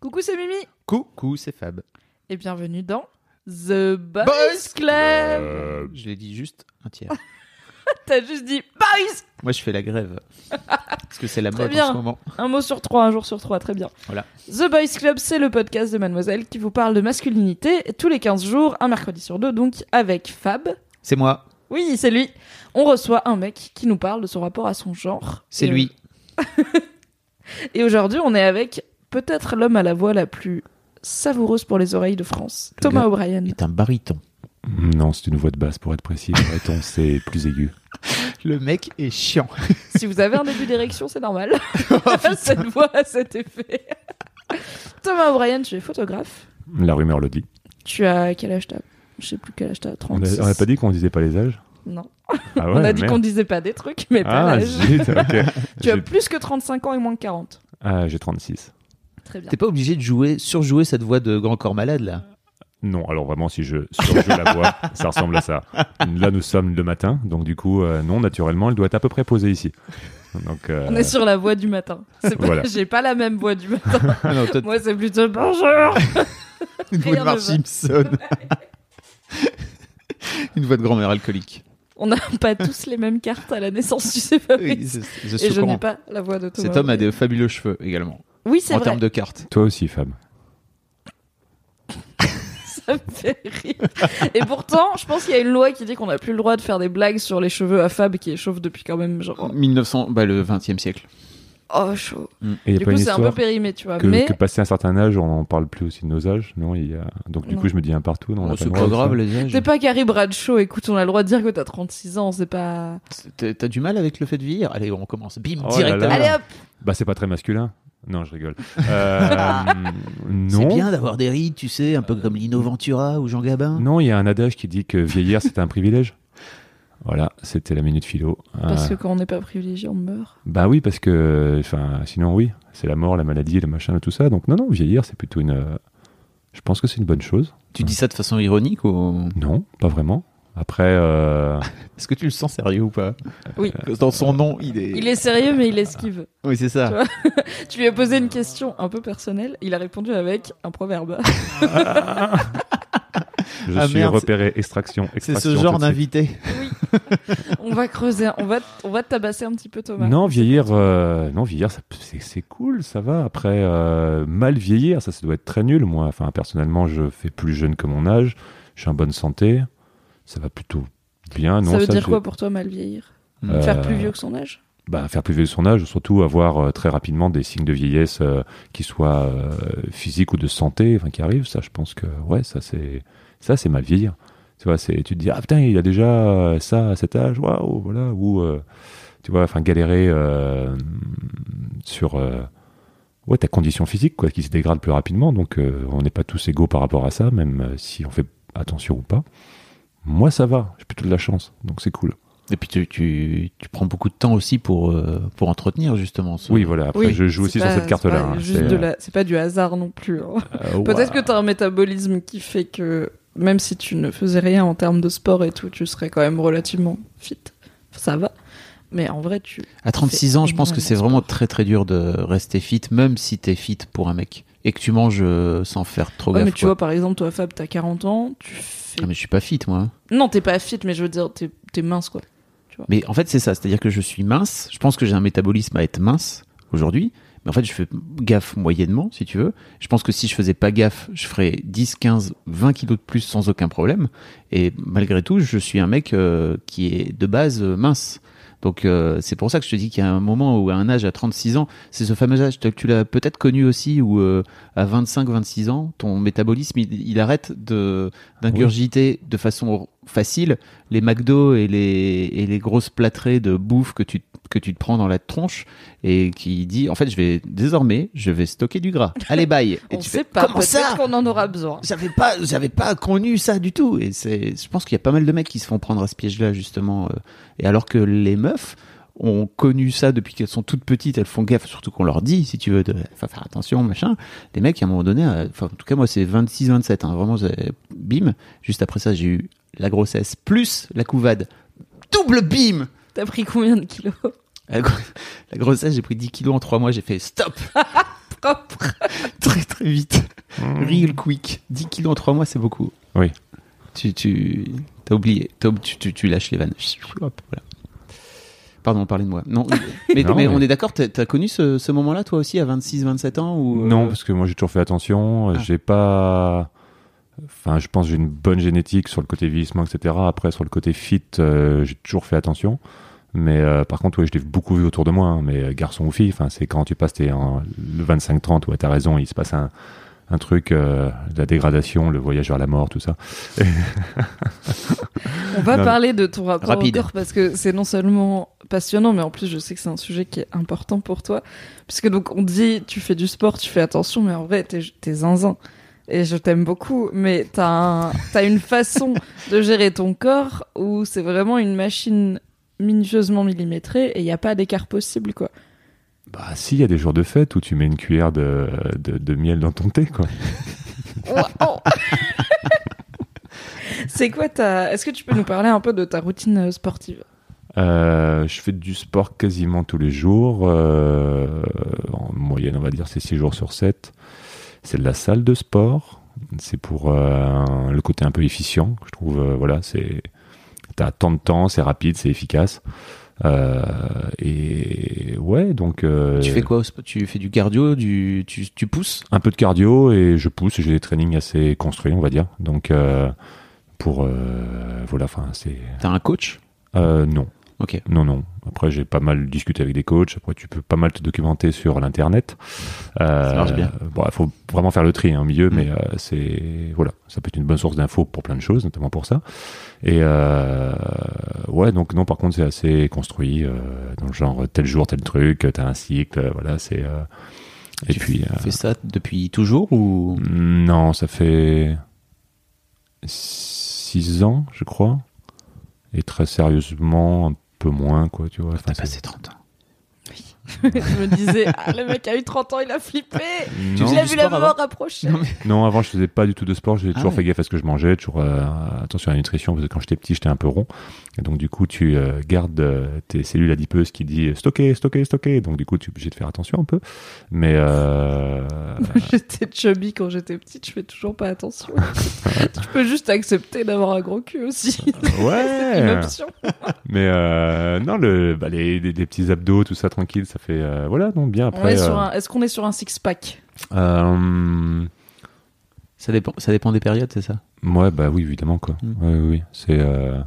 Coucou, c'est Mimi Coucou, c'est Fab. et bienvenue dans The Boys, Club. Je l'ai dit juste un tiers. T'as juste dit Boys Moi, je fais la grève. Parce que c'est la mode en ce moment. Un mot sur trois, un jour sur trois, très bien. Voilà. The Boys Club, c'est le podcast de Mademoiselle qui vous parle de masculinité tous les 15 jours, un mercredi sur deux, donc avec Fab. C'est moi. Oui, c'est lui. On reçoit un mec qui nous parle de son rapport à son genre. C'est lui. Et aujourd'hui, on est avec peut-être l'homme à la voix la plus savoureuse pour les oreilles de France, Le Thomas O'Brien. est un baryton. Non, c'est une voix de basse pour être précis. Bariton, c'est plus aigu. Le mec est chiant. Si vous avez un début d'érection, c'est normal. Oh, Cette voix a cet effet. Thomas O'Brien, tu es photographe. La rumeur le dit. Tu as quel âge t'as? Je sais plus quel âge t'as. On 36. n'a pas dit qu'on disait pas les âges? Non. ah on a dit qu'on disait pas des trucs, mais pas Ah, l'âge. Tu as plus que 35 ans et moins que 40. Ah, j'ai 36. Très bien. T'es pas obligé de jouer, surjouer cette voix de grand corps malade, là? Non, alors vraiment, si je surjoue la voix, ça ressemble à ça. Là, nous sommes le matin, donc du coup, euh, non, naturellement, elle doit être à peu près posée ici. Donc, euh, On est sur la voix du matin. C'est pas, Voilà. J'ai pas la même voix du matin. Ah non, toi, Moi, c'est plutôt bonjour. une voix de Marge. Simpson. une voix de grand-mère alcoolique. On n'a pas tous les mêmes cartes à la naissance, tu sais pas. Oui, je et je n'ai pas la voix de Thomas. Cet homme a des fabuleux cheveux également. Oui, c'est En vrai. termes de cartes. toi aussi, Fab. Ça me fait rire. Et pourtant, je pense qu'il y a une loi qui dit qu'on n'a plus le droit de faire des blagues sur les cheveux à Fab qui est chauve depuis quand même genre. 1900, bah, le 20e siècle. Oh, chaud. Et n'y a Du coup, c'est un peu périmé, tu vois. que, mais que passé un certain âge, on n'en parle plus aussi de nos âges Non, il y a... Donc du Non. coup, je me dis un partout. Non, Oh, pas c'est pas grave, ça. les âges. c'est pas Carrie Bradshaw. Écoute, on a le droit de dire que t'as 36 ans. C'est pas. T'as du mal avec le fait de vieillir? Allez, on commence. Bim, Oh là directement. là. Allez hop Bah, c'est pas très masculin. Non, je rigole. Euh, C'est bien d'avoir des rides, tu sais, un peu comme Lino Ventura ou Jean Gabin. Non, il y a un adage qui dit que vieillir, c'est un privilège. Voilà, c'était la minute philo. Parce Euh, que quand on n'est pas privilégié, on meurt. Bah oui, parce que, enfin, sinon oui, c'est la mort, la maladie, le machin, tout ça. Donc non, non, vieillir, c'est plutôt une. euh, Je pense que c'est une bonne chose. Tu dis ça de façon ironique ou? Non, pas vraiment. Après, euh, Est-ce que tu le sens sérieux ou pas? Oui. Dans son nom, il est. Il est sérieux, mais il esquive. Oui, c'est Tu ça. vois? Tu lui as posé une question un peu personnelle. Il a répondu avec un proverbe. je Ah, suis merde, repéré extraction. C'est ce extraction, genre d'invité. on va creuser. On va, on va te tabasser un petit peu, Thomas. Non, vieillir, euh, non, vieillir, c'est cool, ça va. Après, euh, mal vieillir, ça, ça doit être très nul. Moi, enfin, personnellement, je fais plus jeune que mon âge. Je suis en bonne santé. Ça va plutôt bien. Non, ça veut dire quoi pour toi, mal vieillir? Euh, Faire plus vieux que son âge? bah, faire plus vieux de son âge, surtout avoir euh, très rapidement des signes de vieillesse euh, qui soient euh, physiques ou de santé, enfin qui arrivent. Ça, je pense que ouais, ça c'est ça c'est mal vieillir. Tu vois, c'est tu te dis ah putain il a déjà ça à cet âge, waouh voilà ou euh, tu vois, enfin galérer euh, sur euh, ouais ta condition physique quoi qui se dégrade plus rapidement. Donc euh, on n'est pas tous égaux par rapport à ça, même si on fait attention ou pas. Moi ça va, j'ai plutôt de la chance, donc c'est cool. Et puis tu, tu, tu prends beaucoup de temps aussi pour, euh, pour entretenir justement. ce- Oui voilà. Après Oui, je joue aussi pas- sur cette carte là. c'est pas juste de la- C'est pas du hasard non plus. hein. Peut-être que tu as un métabolisme qui fait que même si tu ne faisais rien en termes de sport et tout, tu serais quand même relativement fit. Ça va. Mais en vrai, tu. À 36 ans, je pense que c'est vraiment très très dur de rester fit, même si t'es fit pour un mec. Et que tu manges euh, sans faire trop Ouais, gaffe. mais tu quoi. vois, par exemple, toi, Fab, t'as 40 ans, tu fais. Ah, mais je suis pas fit, moi. Non, t'es pas fit, mais je veux dire, t'es t'es mince, quoi. Mais en fait, c'est ça. C'est-à-dire que je suis mince. Je pense que j'ai un métabolisme à être mince aujourd'hui. En fait, je fais gaffe moyennement, si tu veux. Je pense que si je faisais pas gaffe, je ferais 10, 15, 20 kilos de plus sans aucun problème. Et malgré tout, je suis un mec euh, qui est de base euh, mince. Donc euh, c'est pour ça que je te dis qu'il y a un moment où à un âge à 36 ans, c'est ce fameux âge, tu l'as peut-être connu aussi, où à 25-26 ans, ton métabolisme, il, arrête d'ingurgiter de façon facile, les McDo et les, et les grosses plâtrées de bouffe que tu, que tu te prends dans la tronche et qui dit en fait je vais désormais je vais stocker du gras. Allez bye. Et On tu sait fais, pas, comment ça? qu'on en aura besoin. j'avais pas j'avais pas connu ça du tout et c'est je pense qu'il y a pas mal de mecs qui se font prendre à ce piège là justement euh. et alors que les meufs ont connu ça depuis qu'elles sont toutes petites elles font gaffe surtout qu'on leur dit si tu veux de faire attention machin les mecs à un moment donné euh, enfin en tout cas moi c'est 26 27 hein, vraiment bim juste après ça j'ai eu la grossesse plus la couvade double bim T'as pris combien de kilos la, gro- la grossesse j'ai pris 10 kilos en 3 mois j'ai fait stop Propre. très très vite real quick 10 kilos en 3 mois c'est beaucoup Oui. tu tu t'as oublié T'as- tu, tu, tu lâches les vannes Hop, voilà. pardon parlez de moi non mais, Non, mais mais- on est d'accord t'as t'as connu ce, ce moment là toi aussi à 26 27 ans ou euh, Non, parce que moi j'ai toujours fait attention. Ah. J'ai pas. Enfin, je pense que j'ai une bonne génétique sur le côté vieillissement, etc. Après, sur le côté fit, euh, j'ai toujours fait attention. Mais euh, par contre, ouais, je l'ai beaucoup vu autour de moi, hein, mais euh, garçon ou fille, enfin, c'est quand tu passes t'es en, le 25-30, ouais, t'as raison, il se passe un, un truc, euh, la dégradation, le voyage vers la mort, tout ça. On va Non, parler de ton rapport Rapide. au corps parce que c'est non seulement passionnant, mais en plus je sais que c'est un sujet qui est important pour toi. Puisque donc on dit tu fais du sport, tu fais attention, mais en vrai t'es t'es zinzin. Et je t'aime beaucoup, mais t'as un- t'as une façon de gérer ton corps où c'est vraiment une machine minutieusement millimétrée et il n'y a pas d'écart possible quoi. Bah, si, il y a des jours de fête où tu mets une cuillère de, de, de miel dans ton thé, quoi. Wow. c'est quoi ta... Est-ce que tu peux nous parler un peu de ta routine euh, sportive? Euh, je fais du sport quasiment tous les jours. euh, en moyenne, on va dire, c'est 6 jours sur 7. C'est de la salle de sport. C'est pour euh, le côté un peu efficient. Je trouve, euh, voilà, c'est. T'as tant de temps, c'est rapide, c'est efficace. Euh, et ouais, donc. euh, tu fais quoi tu fais du cardio du tu, tu pousses? Un peu de cardio et je pousse. J'ai des trainings assez construits, on va dire. Donc, euh, pour. euh, voilà, enfin, c'est. t'as un coach? Euh, non. Ok Non, non. Après, j'ai pas mal discuté avec des coachs. Après, tu peux pas mal te documenter sur l'internet. Euh, Ça marche bien. Bon, il faut vraiment faire le tri hein, au milieu, mais euh, c'est voilà, ça peut être une bonne source d'infos pour plein de choses, notamment pour ça. Et euh, ouais, donc non, par contre, c'est assez construit euh, dans le genre tel jour tel truc, t'as un cycle, euh, voilà, c'est. et tu puis. fais ça depuis toujours ou? Non, ça fait six ans, je crois, et très sérieusement, peu moins, quoi, tu vois. Enfin, t'as passé 30 ans Je me disais, ah, le mec a eu 30 ans, il a flippé a du vu la mort approcher Non, mais- Non, avant, je faisais pas du tout de sport. J'ai Ah toujours ouais. fait gaffe à ce que je mangeais, toujours euh, attention à la nutrition, parce que quand j'étais petit, j'étais un peu rond. Et donc, du coup, tu euh, gardes euh, tes cellules adipeuses qui disent stocker, stocker, stocker. Donc, du coup, tu es obligé de faire attention un peu. Mais euh, J'étais chubby quand j'étais petite, je fais toujours pas attention. tu peux juste accepter d'avoir un gros cul aussi. C'est une ouais. option. Mais euh, non, le, bah, les, des, des petits abdos, tout ça, tranquille, ça fait euh, voilà, non, bien après. euh, un- Est-ce qu'on est sur un six-pack? Euh, ça dépend ça dépend des périodes c'est ça? Ouais, bah oui, évidemment quoi. Mm. Ouais, oui, oui. c'est, euh,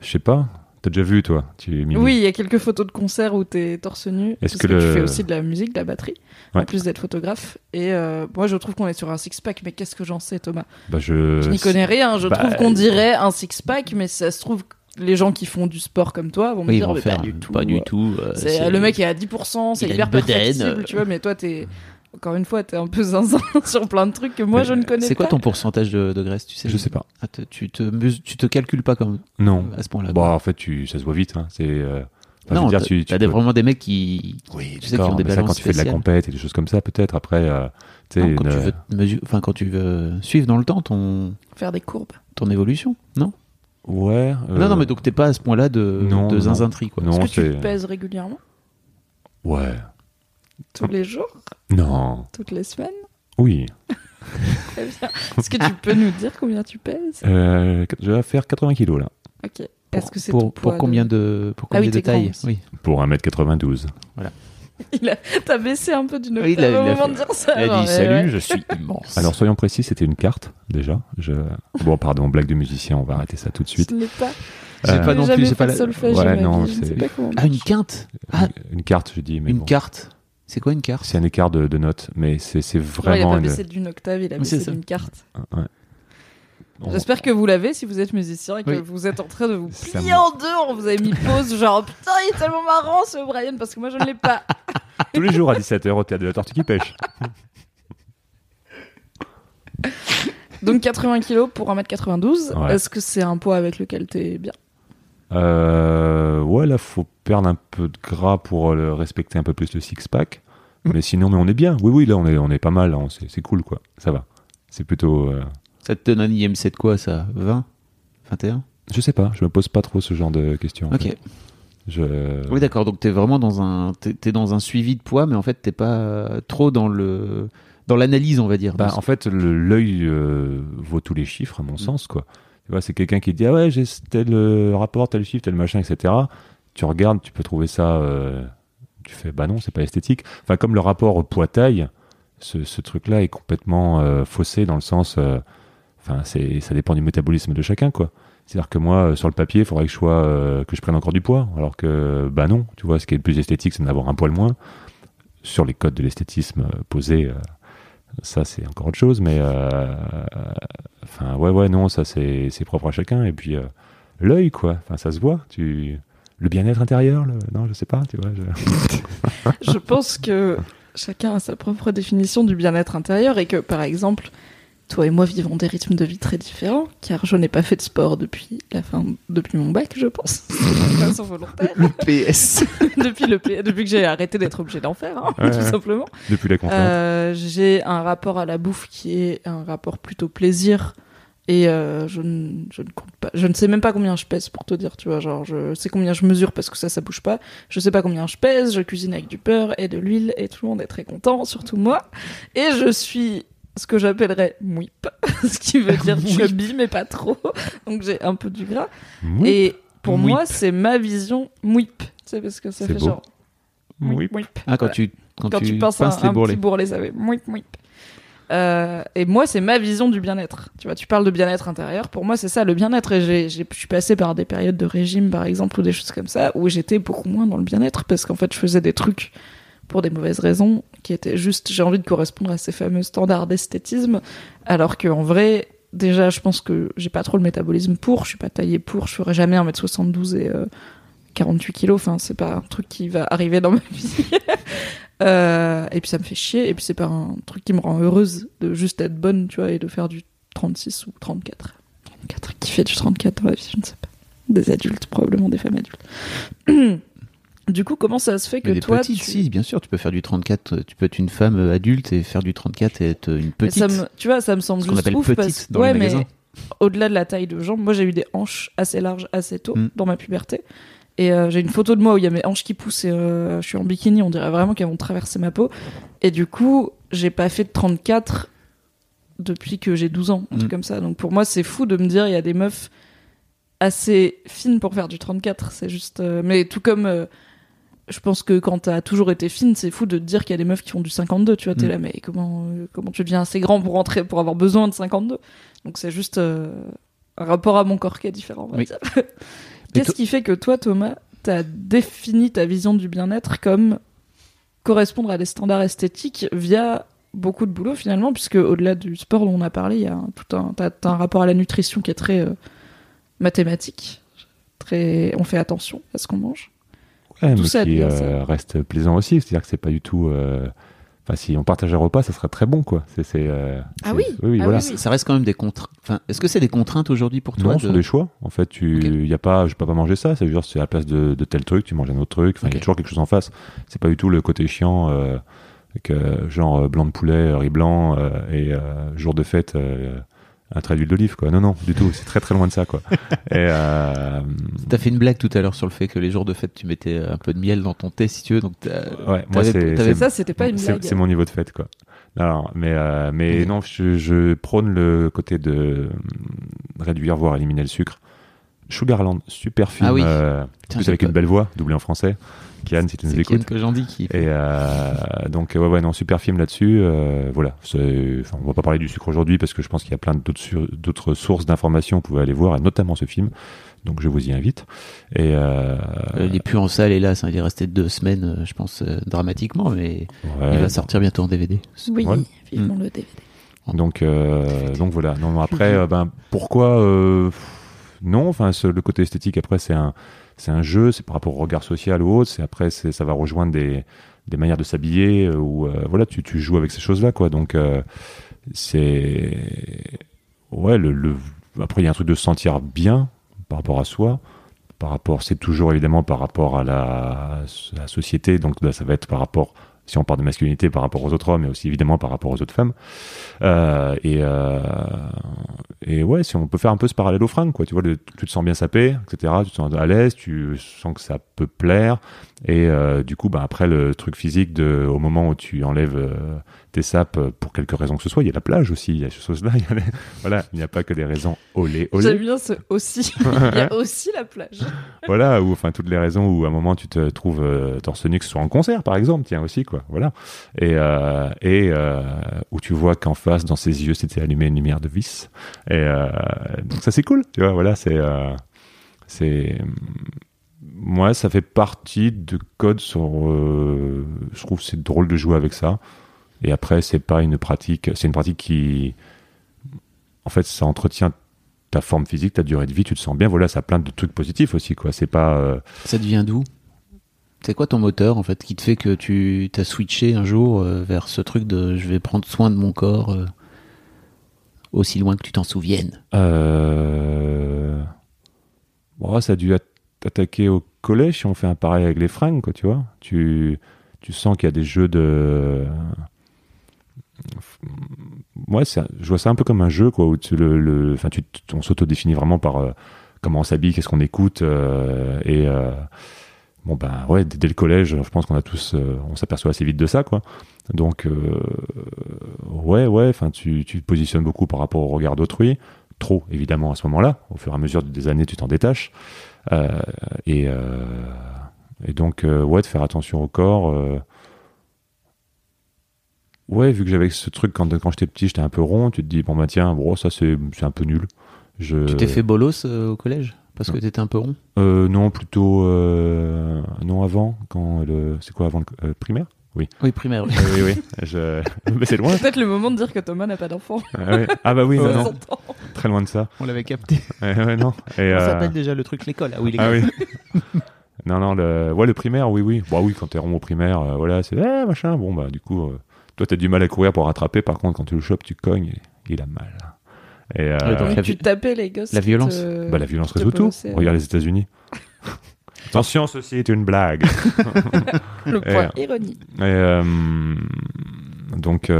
je sais pas. T'as déjà vu toi Tu Oui, il y a quelques photos de concerts où t'es torse nu. Est-ce Parce que tu fais aussi de la musique, de la batterie, en plus d'être photographe. Et euh, moi, je trouve qu'on est sur un six-pack, mais qu'est-ce que j'en sais, Thomas? Bah, je. Je n'y connais rien. Je bah, trouve qu'on dirait un six-pack, mais si ça se trouve, les gens qui font du sport comme toi vont me oui dire vont mais faire pas du tout. pas du tout euh, C'est- c'est- le mec est à 10%, c'est hyper perfectible, euh. tu vois, mais toi, t'es. Encore une fois, t'es un peu zinzin sur plein de trucs que moi Mais je ne connais pas. c'est quoi ton pourcentage de, de graisse tu sais? Je sais pas. Ah, te- tu te tu te calcules pas comme Non. à ce point-là Bah, en fait, tu, ça se voit vite. Hein. C'est. euh, enfin, non veux dire, t'as- tu, peux- vraiment des mecs qui Oui, tu sais, qui ont des mais ça, quand tu fais de la compète et des choses comme ça, peut-être. Après, euh, tu sais, non, quand une- tu veux te mesu- enfin quand tu veux suivre dans le temps ton Faire des courbes. ton évolution non? Ouais. euh, non non mais donc t'es pas à ce point-là de non, de quoi Non, Est-ce que tu te pèses régulièrement Ouais. Tous les jours Non. Toutes les semaines Oui. Très bien. Est-ce que tu peux nous dire combien tu pèses Euh, je vais faire 80 kilos là. Ok. Est-ce que c'est pour, ton pour poids combien de... de pour Ah oui, combien de taille oui Pour 1m92. Il a... T'as baissé un peu d'une Oui, octave il a- au il a moment fait- de dire ça. il a dit salut ouais. je suis immense Alors soyons précis, c'était une carte déjà. Je... Bon, pardon, blague de musicien, on va arrêter ça tout de suite. Je l'ai pas. Euh, pas non plus j'ai pas la- solfège ma non, je c'est- sais pas comment. ah une quinte ah Une, une carte, je dis, mais une bon. carte c'est quoi une carte C'est un écart de, de notes, mais c'est c'est Ouais, il a vraiment pas une. baissé d'une octave, il a c'est baissé d'une carte. Ouais. J'espère que vous l'avez si vous êtes musicien et que Oui. vous êtes en train de vous plier en deux. On vous avez mis pause, genre putain, il est tellement marrant ce Brian parce que moi je ne l'ai pas. Tous les jours à 17h au théâtre de la Tortue qui pêche. Donc 80 kilos pour 1m92. Ouais. Est-ce que c'est un poids avec lequel t'es bien? Euh, ouais, là, faut perdre un peu de gras pour le respecter un peu plus le six-pack. Mais sinon, mais on est bien. Oui, oui, là, on est, on est pas mal. c'est cool, quoi. Ça va. C'est plutôt. euh, Ça te donne un IMC de quoi ça? 20 21 Je sais pas. Je me pose pas trop ce genre de questions. en Ok. fait. Je... Oui, d'accord. Donc, t'es vraiment dans un, dans un suivi de poids, mais en fait, t'es pas trop dans le, dans l'analyse, on va dire. Bah, en fait, l'œil euh, vaut tous les chiffres, à mon sens, quoi. Tu vois, c'est quelqu'un qui dit ah ouais, j'ai tel euh, rapport, tel chiffre, tel machin, etc. Tu regardes, tu peux trouver ça. euh, tu fais bah non, c'est pas esthétique. Enfin, comme le rapport poids-taille, ce, ce truc-là est complètement euh, faussé dans le sens. Enfin, c'est ça dépend du métabolisme de chacun, quoi. C'est-à-dire que moi, euh, sur le papier, il faudrait que je sois, euh, que je prenne encore du poids, alors que bah non, tu vois, ce qui est le plus esthétique, c'est d'avoir un poil moins. Sur les codes de l'esthétisme euh, posés, ça c'est encore autre chose, mais enfin ouais ouais non, ça c'est propre à chacun. Et puis l'œil quoi, enfin ça se voit. Tu le bien-être intérieur, non je sais pas, tu vois. Je pense que chacun a sa propre définition du bien-être intérieur et que, par exemple, toi et moi vivons des rythmes de vie très différents, car je n'ai pas fait de sport depuis la fin, depuis mon bac, je pense, de façon volontaire, PS. depuis le, P- depuis que j'ai arrêté d'être obligé d'en faire, hein, Ouais, tout ouais. simplement. Depuis la contrainte. Euh, j'ai un rapport à la bouffe qui est un rapport plutôt plaisir. Et euh, je, ne, je ne compte pas. Je ne sais même pas combien je pèse pour te dire, tu vois. Genre, je sais combien je mesure parce que ça, ça bouge pas. Je sais pas combien je pèse. Je cuisine avec du beurre et de l'huile et tout le monde est très content, surtout moi. Et je suis ce que j'appellerais mouip, ce qui veut dire chubby, mais pas trop. Donc j'ai un peu du gras. Et pour Mouip. moi, c'est ma vision mouip. Tu sais, parce que ça C'est fait beau. genre. Oui. mouip. Ah, quand Voilà tu, quand, quand tu, tu penses à pinces un, les un bourrelets. petit bourrelet, ça fait mouip mouip. Euh, et moi, c'est ma vision du bien-être. Tu vois, tu parles de bien-être intérieur. Pour moi, c'est ça le bien-être. Et j'ai, j'ai- je suis passée par des périodes de régime, par exemple, ou des choses comme ça, où j'étais beaucoup moins dans le bien-être parce qu'en fait, je faisais des trucs pour des mauvaises raisons qui étaient juste, j'ai envie de correspondre à ces fameux standards d'esthétisme, alors qu'en vrai, déjà, je pense que j'ai pas trop le métabolisme pour. Je suis pas taillée pour. Je ferai jamais 1m72 et euh, 48 kilos. Enfin, c'est pas un truc qui va arriver dans ma vie. Euh, et puis ça me fait chier. Et puis c'est pas un truc qui me rend heureuse de juste être bonne, tu vois, et de faire du 36 ou 34. 34, qui fait du 34 dans la vie, je ne sais pas. Des adultes, probablement des femmes adultes. du coup, comment ça se fait que Mais des toi, petites, tu... si, bien sûr, tu peux faire du 34, euh, tu peux être une femme euh, adulte et faire du 34 et être une Mais petite. ça me- tu vois, ça me semble juste appelle ouf petite parce... dans ouais, les mais au-delà de la taille de jambes, moi j'ai eu des hanches assez larges assez tôt Mm. dans ma puberté. Et euh, j'ai une photo de moi où il y a mes hanches qui poussent et euh, je suis en bikini, on dirait vraiment qu'elles vont traverser ma peau. Et du coup, j'ai pas fait de 34 depuis que j'ai 12 ans, un truc Mm. comme ça. Donc pour moi, c'est fou de me dire il y a des meufs assez fines pour faire du 34. C'est juste. euh, Mais tout comme. Je pense que quand t'as toujours été fine, c'est fou de te dire qu'il y a des meufs qui font du 52, tu vois, t'es Mm. là, mais comment, euh, comment tu deviens assez grand pour rentrer, pour avoir besoin de 52 Donc c'est juste euh, un rapport à mon corps qui est différent, Oui. Qu'est-ce qui fait que toi, Thomas, t'as défini ta vision du bien-être comme correspondre à des standards esthétiques via beaucoup de boulot finalement, puisque au-delà du sport dont on a parlé, il y a un- tout un, t'as, t'as un rapport à la nutrition qui est très euh, mathématique. Très, on fait attention à ce qu'on mange. Ouais, tout mais ça qui bien, euh, reste plaisant aussi. C'est-à-dire que c'est pas du tout. euh, Enfin, si on partage un repas, ça serait très bon, quoi. C'est, c'est, euh, Ah oui oui, Ah voilà. oui, oui. Ça reste quand même des contraintes. Enfin, est-ce que c'est des contraintes aujourd'hui pour toi Non, de- ce sont des choix. En fait, tu, Ok. y a pas, je peux pas manger ça. C'est juste, c'est à la place de, de tel truc, tu manges un autre truc. Enfin, il y a toujours quelque chose en face. C'est pas du tout le côté chiant, euh, avec, euh, genre euh, blanc de poulet, riz blanc euh, et euh, jour de fête, euh, un trait d'huile d'olive, quoi. Non, non, du tout. C'est très très loin de ça, quoi. et euh, T'as fait une blague tout à l'heure sur le fait que les jours de fête, tu mettais un peu de miel dans ton thé, si tu veux. Donc, ouais, moi t'avais- c'est, Ça, c'était pas une blague. C'est mon niveau de fête, quoi. Non, mais euh, mais Oui. non, je, je prône le côté de réduire, voire éliminer le sucre. Sugarland, super film, Ah oui. euh, Tiens, plus avec pas- une belle voix, doublée en français. Kian, si tu nous écoutes. que j'en dis qui. Et euh, donc ouais, ouais, non, super film là-dessus. euh, voilà, enfin, on va pas parler du sucre aujourd'hui parce que je pense qu'il y a plein d'autres sources d'informations. Vous pouvez aller voir, et notamment ce film. Donc je vous y invite. Et euh, Euh, il est plus en salle, hélas. hein, il est resté deux semaines, euh, je pense, euh, dramatiquement, mais ouais, il va sortir bientôt en DVD. Oui, Ouais. vivement Mm. le DVD. Donc, euh, donc voilà. Non, après, euh, ben, pourquoi euh, Non, enfin, le côté esthétique, après, c'est un, c'est un jeu, c'est par rapport au regard social ou autre. C'est après, ça va rejoindre des, des manières de s'habiller ou voilà, tu, tu joues avec ces choses-là, quoi. Donc, c'est ouais, après, il y a un truc de se sentir bien par rapport à soi. Par rapport, c'est toujours évidemment par rapport à la, société, donc ça va être par rapport si on parle de masculinité par rapport aux autres hommes, mais aussi évidemment par rapport aux autres femmes. Euh, et, euh, et ouais, si on peut faire un peu ce parallèle aux fringues, quoi. Tu vois, tu te sens bien sapé, etc. Tu te sens à l'aise, tu sens que ça peut plaire. Et euh, du coup, bah, après le truc physique, de, au moment où tu enlèves euh, tes sapes pour quelque raison que ce soit, il y a la plage aussi, il y a ces choses-là. voilà, il n'y a pas que des raisons olé, olé. J'aime bien ce aussi. il y a aussi la plage. voilà, ou enfin toutes les raisons où à un moment tu te trouves euh, torse nu, que ce soit en concert par exemple, tiens aussi, quoi. Voilà. Et, euh, et euh, où tu vois qu'en face, dans ses yeux, c'était allumé une lumière de vis. Et donc ça, c'est cool, tu vois, voilà, c'est. c'est moi, ça fait partie de code sur. Euh, je trouve c'est drôle de jouer avec ça. Et après, c'est pas une pratique. C'est une pratique qui, en fait, ça entretient ta forme physique, ta durée de vie. Tu te sens bien. Voilà, ça a plein de trucs positifs aussi, quoi. C'est pas. Euh, ça devient d'où? C'est quoi ton moteur, en fait, qui te fait que tu t'as switché un jour euh, vers ce truc de je vais prendre soin de mon corps aussi loin que tu t'en souviennes? Bon, ça a dû attaquer au collège si on fait un pareil avec les fringues, quoi, tu vois. Tu, tu sens qu'il y a des jeux de. Ouais, je vois ça un peu comme un jeu, quoi, où le, enfin, tu, on s'autodéfinit vraiment par euh, comment on s'habille, qu'est-ce qu'on écoute, euh, et. Euh, bon ben ouais dès, le collège je pense qu'on a tous on s'aperçoit assez vite de ça quoi donc ouais ouais enfin tu, tu te positionnes beaucoup par rapport au regard d'autrui trop évidemment à ce moment-là au fur et à mesure des années tu t'en détaches et, euh, et, donc, euh, ouais, de faire attention au corps. ouais, vu que j'avais ce truc quand, quand j'étais petit, j'étais un peu rond, tu te dis, bon, bah tiens, bon, ça c'est un peu nul. Je... Tu t'es fait bolos au collège? Parce que tu étais un peu rond? Euh, Non, plutôt non avant. Quand le c'est quoi avant le primaire? Oui. Oui, primaire. Oui, oui, oui. Je... Mais c'est loin. Peut-être le moment de dire que Thomas n'a pas d'enfant. Ah, oui. ah, bah oui, non, non. Très loin de ça. On l'avait capté. ouais, non. Et, Ça s'appelle déjà le truc l'école. Ah oui, ah, oui. non, non, le, ouais, le primaire, oui, oui. Bah oui, quand t'es rond au primaire, euh, voilà, c'est eh, machin. Bon, bah du coup, euh, toi, t'as du mal à courir pour rattraper. Par contre, quand tu le chopes, tu cognes et il a mal. Et, euh, tu tapais les gosses. La violence. Bah, la violence résout tout. Regarde les États-Unis. Attention, ceci est une blague. le point ironie. Et, donc,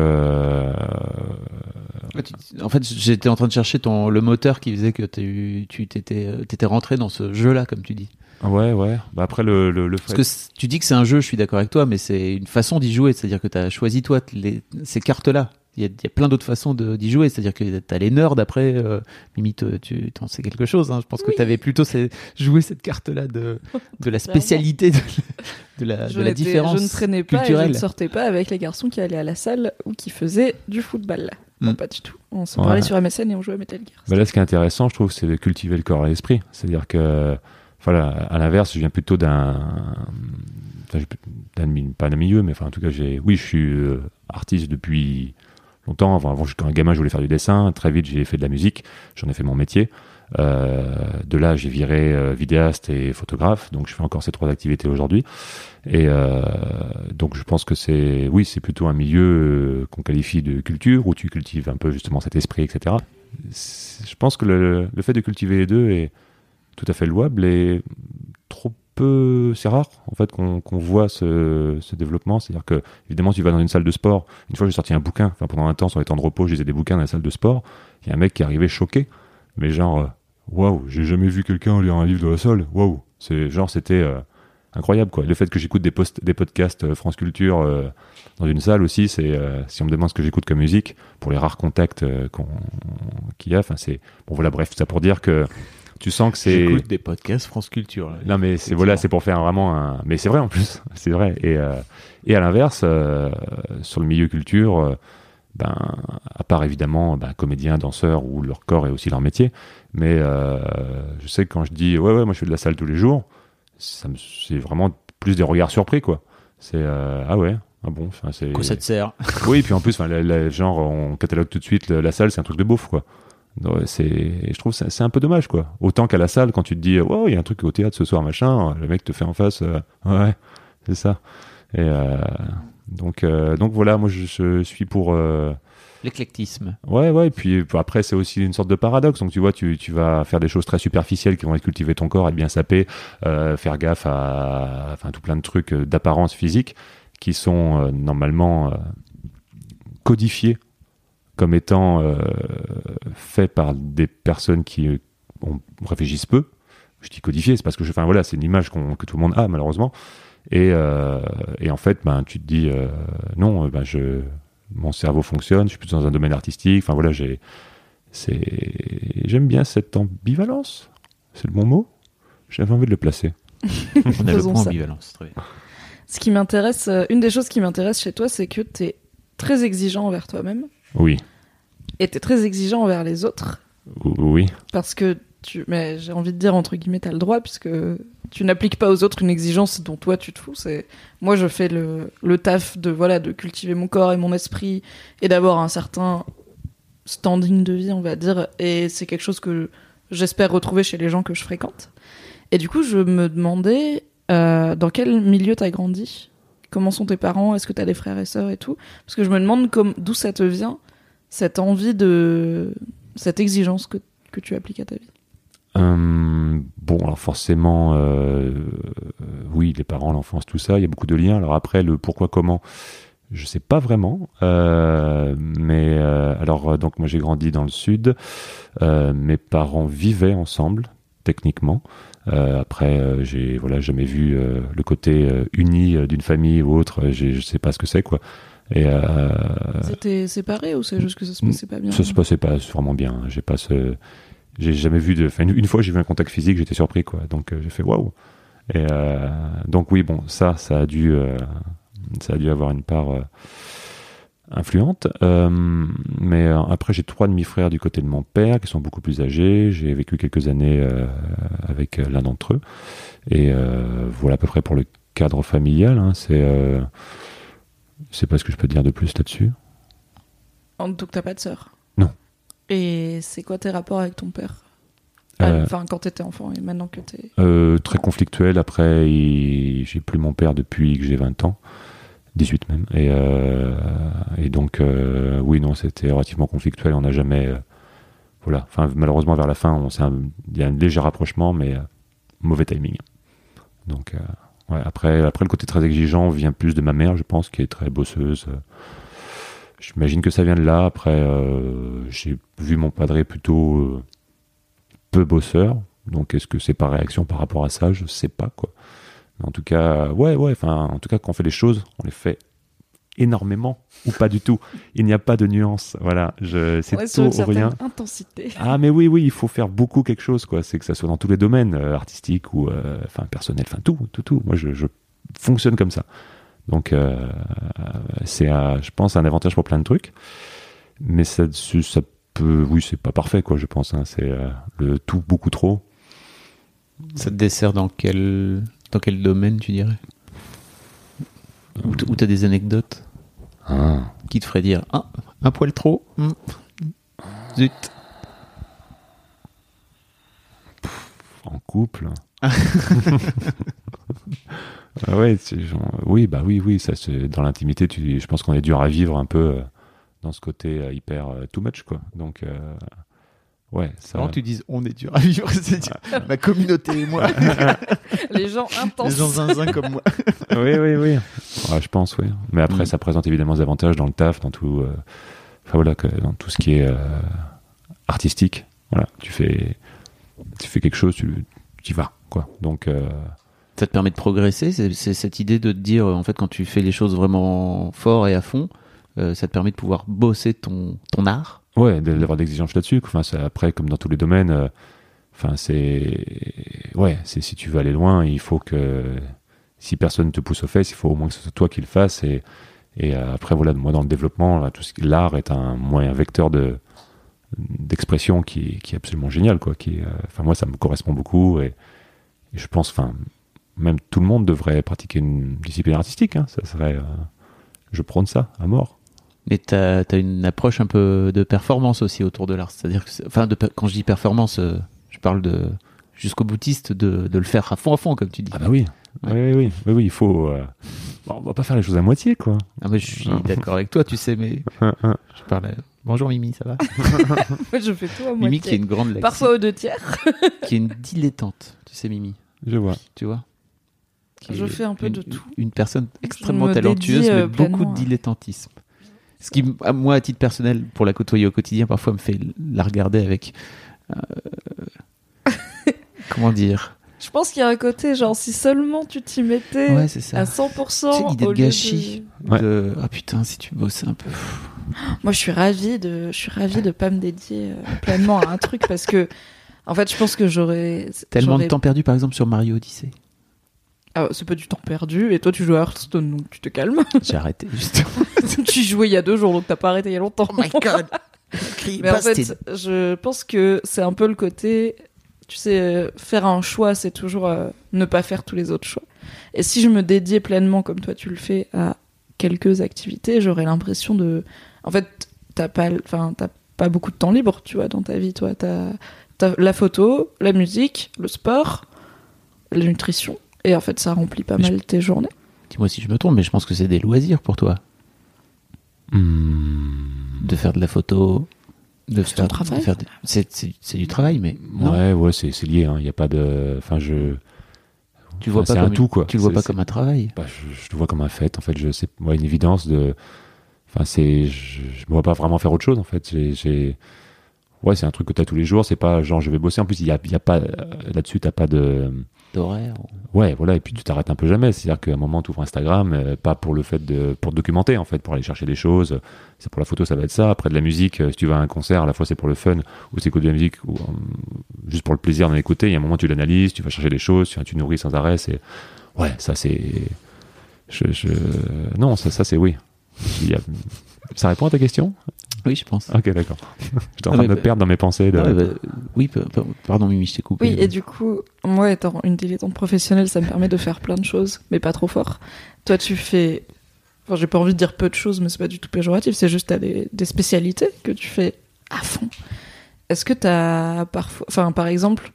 en fait, j'étais en train de chercher ton, le moteur qui faisait que tu t'étais euh, étais rentré dans ce jeu-là, comme tu dis. Ouais, ouais. Bah après, le, le, Parce que tu dis que c'est un jeu, je suis d'accord avec toi, mais c'est une façon d'y jouer. C'est-à-dire que tu as choisi, toi, les, ces cartes-là. Il y, a, y a, plein d'autres façons d'y jouer. C'est-à-dire que tu as les nerds après, euh, limite, euh, tu en sais quelque chose. Hein. Je pense que tu avais plutôt joué cette carte-là de, de la spécialité, de, de la, de la différence. Je ne traînais pas et je ne sortais pas avec les garçons qui allaient à la salle ou qui faisaient du football. Non, mm. pas du tout. On se parlait sur MSN et on jouait à Metal Gear. Bah là, ce qui est intéressant, je trouve, c'est de cultiver le corps et l'esprit. C'est-à-dire que, voilà, à l'inverse, je viens plutôt d'un. pas d'un milieu, mais enfin, en tout cas, j'ai. Oui, je suis euh, artiste depuis longtemps. Avant, avant, quand un gamin, je voulais faire du dessin. Très vite, j'ai fait de la musique. J'en ai fait mon métier. Euh, de là, j'ai viré euh, vidéaste et photographe, donc je fais encore ces trois activités aujourd'hui. Et euh, donc, je pense que c'est, oui, c'est plutôt un milieu qu'on qualifie de culture où tu cultives un peu justement cet esprit, etc. Je pense que le, fait de cultiver les deux est tout à fait louable et trop peu, c'est rare en fait qu'on voit ce, développement. C'est-à-dire que évidemment, tu vas dans une salle de sport. Une fois, j'ai sorti un bouquin. Enfin, pendant un temps, sur les temps de repos, je lisais des bouquins dans la salle de sport. Il y a un mec qui arrivait choqué, mais genre waouh, j'ai jamais vu quelqu'un lire un livre de la sol. Waouh, c'est genre c'était euh, incroyable quoi. Le fait que j'écoute des, post des podcasts euh, France Culture euh, dans une salle aussi, c'est si on me demande ce que j'écoute comme musique pour les rares contacts qu'il y a. Enfin c'est bon voilà bref ça pour dire que tu sens que c'est j'écoute des podcasts France Culture. non mais c'est voilà c'est pour faire vraiment un mais c'est vrai en plus c'est vrai et et à l'inverse sur le milieu culture ben, à part évidemment ben, comédiens, danseurs, où leur corps est aussi leur métier, mais euh, je sais que quand je dis ouais ouais moi je fais de la salle tous les jours, c'est vraiment plus des regards surpris quoi. C'est euh, ah ouais Ah bon, enfin, c'est. Quoi ça te sert Oui, puis en plus, enfin, la- la- genre, on catalogue tout de suite la, la salle, c'est un truc de beauf, quoi. C'est, je trouve, que c'est un peu dommage, quoi. Autant qu'à la salle, quand tu te dis, wow, il y a un truc au théâtre ce soir, machin, le mec te fait en face, euh, ouais, c'est ça. Et euh, donc, euh, donc voilà, moi, je, je suis pour. Euh, L'éclectisme. Ouais, ouais, et puis puis après, c'est aussi une sorte de paradoxe. Donc, tu vois, tu, tu vas faire des choses très superficielles qui vont être cultiver ton corps, être bien sapé, euh, faire gaffe à tout plein de trucs euh, d'apparence physique qui sont euh, normalement euh, codifiés comme étant euh, faits par des personnes qui euh, réfléchissent peu. Je dis codifié, c'est parce que je, enfin voilà, c'est une image que tout le monde a malheureusement. Et, euh, et en fait, ben, tu te dis euh, non, euh, ben, je, mon cerveau fonctionne, je suis plus dans un domaine artistique. Enfin voilà, j'ai, c'est, j'aime bien cette ambivalence. C'est le bon mot. J'avais envie de le placer. On a le Faisons point ça. ambivalence. Très bien. Ce qui m'intéresse, euh, une des choses qui m'intéresse chez toi, c'est que t'es très exigeant envers toi-même Oui, et t'es très exigeant envers les autres. Oui, Parce que mais j'ai envie de dire entre guillemets, t'as le droit puisque tu n'appliques pas aux autres une exigence dont toi tu te fous. C'est moi je fais le, taf de voilà de cultiver mon corps et mon esprit et d'avoir un certain standing de vie, on va dire. Et c'est quelque chose que j'espère retrouver chez les gens que je fréquente. Et du coup, je me demandais euh, dans quel milieu t'as grandi? Comment sont tes parents? Est-ce que t'as des frères et sœurs et tout? Parce que je me demande d'où ça te vient cette envie de cette exigence que, que tu appliques à ta vie. Euh, bon, alors forcément, euh, euh, oui, les parents, l'enfance, tout ça, il y a beaucoup de liens. Alors après, le pourquoi, comment, je sais pas vraiment. Euh, mais euh, alors, donc moi j'ai grandi dans le sud. Euh, mes parents vivaient ensemble, techniquement. Euh, après, j'ai voilà jamais vu euh, le côté euh, uni d'une famille ou autre. Je sais pas ce que c'est quoi. Et euh, C'était séparé ou c'est juste que ça se passait pas bien? ça se passait pas vraiment bien. J'ai pas ce, j'ai jamais vu de. Une, une fois, j'ai vu un contact physique, j'étais surpris, quoi. Donc, euh, j'ai fait waouh. Euh, donc, oui, bon, ça, ça a dû, euh, ça a dû avoir une part influente. Mais après, j'ai trois demi-frères du côté de mon père qui sont beaucoup plus âgés. J'ai vécu quelques années avec l'un d'entre eux. Et voilà à peu près pour le cadre familial. hein. C'est, c'est pas ce que je peux dire de plus là-dessus. En- Donc t'as pas de sœur? Et c'est quoi tes rapports avec ton père? Euh, Enfin, quand t'étais enfant et maintenant que t'es. Euh, très conflictuel. Après, il- j'ai plus mon père depuis que j'ai 20 ans, 18 même. Et, euh, et donc, euh, oui, non, c'était relativement conflictuel. On n'a jamais. voilà. Enfin, malheureusement, vers la fin, on s'est un- il y a un léger rapprochement, mais mauvais timing. Donc, ouais, après, après, le côté très exigeant vient plus de ma mère, je pense, qui est très bosseuse. J'imagine que ça vient de là. Après, euh, j'ai vu mon padré plutôt euh, peu bosseur. Donc, est-ce que c'est par réaction par rapport à ça? Je sais pas, quoi. Mais en tout cas, ouais, ouais. Enfin, en tout cas, quand on fait les choses, on les fait énormément ou pas du tout. Il n'y a pas de nuance. Voilà, je, c'est Ouais, tout ou rien. intensité. Ah mais oui oui il faut faire beaucoup quelque chose quoi c'est que ça soit dans tous les domaines euh, artistiques ou euh, enfin personnel enfin tout tout tout moi je, je fonctionne comme ça donc euh, c'est je pense un avantage pour plein de trucs mais ça ça peut oui c'est pas parfait quoi je pense hein. c'est euh, le tout beaucoup trop Ça te dessert dans quel, dans quel domaine, tu dirais? Ou t'as des anecdotes? Ah. qui te feraient dire Ah, un poil trop hmm. Zut en couple ah ouais genre- oui bah oui oui ça c'est dans l'intimité je pense qu'on est dur à vivre un peu euh, dans ce côté euh, hyper euh, too much quoi donc euh, ouais ça Avant que tu dises On est dur à vivre, c'est ma communauté et moi, Les gens les intenses. gens zinzin comme moi. oui, oui, oui. Ouais, je pense, oui. Mais après, Mm. ça présente évidemment des avantages dans le taf, dans tout, euh, enfin voilà, que, dans tout ce qui est euh, artistique. Voilà, tu fais, tu fais quelque chose, tu, tu y vas, quoi. Donc, euh, Ça te permet de progresser, c'est cette idée de te dire, en fait, quand tu fais les choses vraiment fort et à fond, euh, ça te permet de pouvoir bosser ton, art. ouais, d'avoir des exigences là-dessus. Enfin, c'est- après, comme dans tous les domaines, euh, enfin, c'est, ouais, c'est si tu veux aller loin, il faut que, si personne te pousse aux fesses, il faut au moins que ce soit toi qui le fasses. Et, euh, après, voilà, moi, dans le développement, l'art est un moyen vecteur de d'expression qui, est absolument génial, quoi. Euh, enfin, moi, ça me correspond beaucoup et, et je pense, enfin, même tout le monde devrait pratiquer une discipline artistique. hein. Ça serait, euh, je prône ça à mort. Mais tu as, une approche un peu de performance aussi autour de l'art. C'est-à-dire que, enfin, de, quand je dis performance, euh, je parle de jusqu'au boutiste de, de, le faire à fond à fond, comme tu dis. Ah bah oui, oui, oui, oui, oui, il faut. Euh, bon, on va pas faire les choses à moitié, quoi. Ah mais je suis d'accord avec toi, tu sais, mais je parle. Bonjour Mimi, ça va? Je fais tout à moitié. Mimi qui est une grande Parfois aux deux tiers. qui est une dilettante, tu sais Mimi? Je vois. Tu vois? Je fais un peu une, de tout. Une personne extrêmement talentueuse, mais euh, beaucoup de dilettantisme. Ce qui, moi, à titre personnel, pour la côtoyer au quotidien, parfois me fait la regarder avec. Euh, comment dire? Je pense qu'il y a un côté, genre, si seulement tu t'y mettais à 100%. C'est l'idée de gâchis. De... Ah putain, si tu bossais un peu. Moi, je suis ravie de, je suis ravie de pas me dédier euh, pleinement à un truc parce que, en fait, je pense que j'aurais. Tellement de temps perdu, par exemple, sur Mario Odyssey. Ah, c'est pas du temps perdu. Et toi, tu joues à Hearthstone, donc tu te calmes. J'ai arrêté, justement. tu jouais il y a deux jours, donc t'as pas arrêté il y a longtemps. Oh my god! Mais en fait, je pense que c'est un peu le côté, tu sais, faire un choix, c'est toujours euh, ne pas faire tous les autres choix. Et si je me dédiais pleinement, comme toi tu le fais, à quelques activités, j'aurais l'impression de, en fait, t'as pas, enfin, t'as pas beaucoup de temps libre, tu vois, dans ta vie, toi. T'as, as la photo, la musique, le sport, la nutrition. Et en fait, ça remplit pas mal tes journées. Dis-moi si je me trompe, mais je pense que c'est des loisirs pour toi. Hmm. De faire de la photo, de faire, travail. c'est, du travail, mais ouais, ouais, c'est, lié. Hein. Il n'y a pas de, enfin, je. Tu vois pas comme un tout quoi. Tu le vois pas comme un travail. Bah, je, le vois comme un fait. En fait, je sais, moi, une évidence de. Enfin, c'est, je, je me vois pas vraiment faire autre chose. En fait, j'ai, ouais, c'est un truc que tu as tous les jours. C'est pas genre je vais bosser. En plus, il y a, y a pas là-dessus, t'as pas de Ouais, voilà, et puis tu t'arrêtes un peu jamais. C'est-à-dire qu'à un moment, tu ouvres Instagram, euh, pas pour le fait de pour documenter, en fait, pour aller chercher des choses. C'est pour la photo, ça va être ça. Après de la musique, euh, si tu vas à un concert, à la fois c'est pour le fun, ou c'est de la musique, ou euh, juste pour le plaisir d'en écouter. Il y a un moment, tu l'analyses, tu vas chercher des choses, tu, nourris sans arrêt. C'est ouais, ça c'est. Non, ça, ça c'est oui. Ça répond à ta question? Oui, je pense. Ok, d'accord. J'étais en train de me perdre dans mes pensées. Bah, oui, pardon, Mimi, je t'ai coupé. Oui, et du coup, moi, étant une dilettante professionnelle, ça me permet de faire plein de choses, mais pas trop fort. Toi, tu fais. Enfin, j'ai pas envie de dire peu de choses, mais c'est pas du tout péjoratif, c'est juste t'as des, des spécialités que tu fais à fond. Est-ce que t'as parfois. Enfin, par exemple,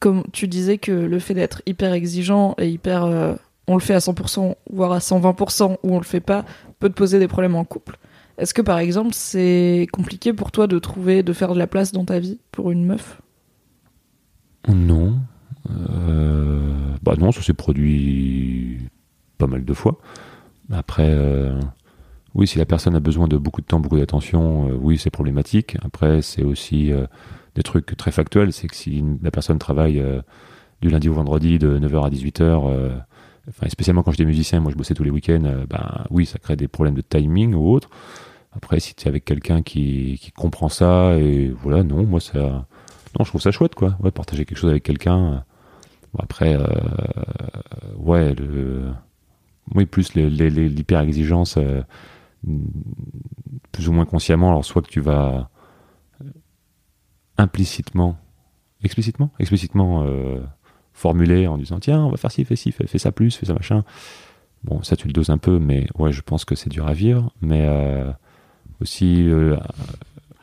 comme tu disais que le fait d'être hyper exigeant et hyper. Euh, on le fait à 100%, voire à 120%, ou on le fait pas, peut te poser des problèmes en couple. Est-ce que par exemple c'est compliqué pour toi de trouver, de faire de la place dans ta vie pour une meuf? Non. Euh, bah non, ça s'est produit pas mal de fois. Après, euh, oui, si la personne a besoin de beaucoup de temps, beaucoup d'attention, euh, oui, c'est problématique. Après, c'est aussi des trucs très factuels. C'est que si la personne travaille du lundi au vendredi de 9h à 18h, enfin, spécialement quand j'étais musicien, moi je bossais tous les week-ends, ben oui, ça crée des problèmes de timing ou autre. Après, si tu es avec quelqu'un qui, qui, comprend ça, et voilà, non, moi, ça. Non, je trouve ça chouette, quoi. Partager quelque chose avec quelqu'un. Après, euh, ouais, le. Oui, plus l'hyper-exigence, euh, plus ou moins consciemment. Alors, soit que tu vas implicitement, explicitement, explicitement euh, formuler en disant tiens, on va faire ci, fais ci, fais, fais, ça plus, fais ça machin. Bon, ça tu le doses un peu, mais ouais, je pense que c'est dur à vivre. Mais aussi. Euh,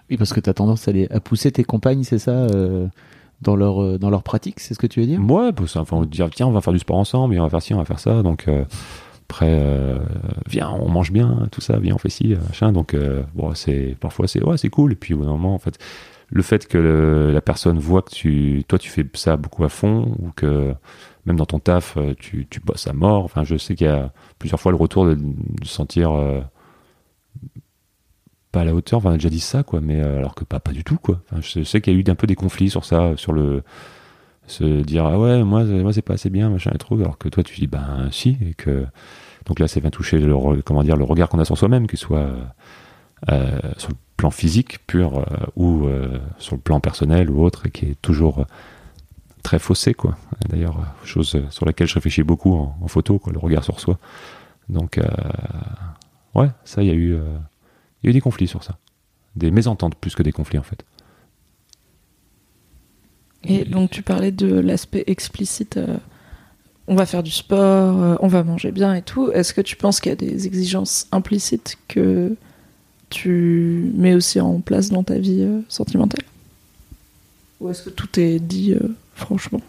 oui, parce que tu as tendance à, à, pousser tes compagnes, c'est ça euh, dans leur, euh, dans leur pratique, c'est ce que tu veux dire? Ouais, enfin, on dire tiens, on va faire du sport ensemble, et on va faire ci, on va faire ça. Donc, après, viens, on mange bien, tout ça, viens, on fait ci, machin. Donc, bon, c'est, parfois, c'est, ouais, c'est cool. Et puis, au bout d'un moment, en fait, le fait que la personne voit que tu, toi, tu fais ça beaucoup à fond, ou que même dans ton taf, tu, tu bosses à mort. Enfin, je sais qu'il y a plusieurs fois le retour de, sentir pas à la hauteur. Enfin, on a déjà dit ça, quoi, mais euh, alors que pas, du tout, quoi. Je sais qu'il y a eu un peu des conflits sur ça, sur le se dire ah ouais, moi, moi c'est pas assez bien, machin et trop, alors que toi tu dis ben si, et que donc là, ça vient toucher le comment dire le regard qu'on a sur soi-même, qu'il soit euh, sur le plan physique pur euh, ou sur le plan personnel ou autre, et qui est toujours très faussé, quoi. D'ailleurs, chose sur laquelle je réfléchis beaucoup en, photo, quoi, le regard sur soi. Donc, ouais, ça, il y a eu y a eu des conflits sur ça. Des mésententes plus que des conflits en fait. Et donc tu parlais de l'aspect explicite. Euh, on va faire du sport, euh, on va manger bien et tout. Est-ce que tu penses qu'il y a des exigences implicites que tu mets aussi en place dans ta vie euh, sentimentale Ou est-ce que tout est dit euh, franchement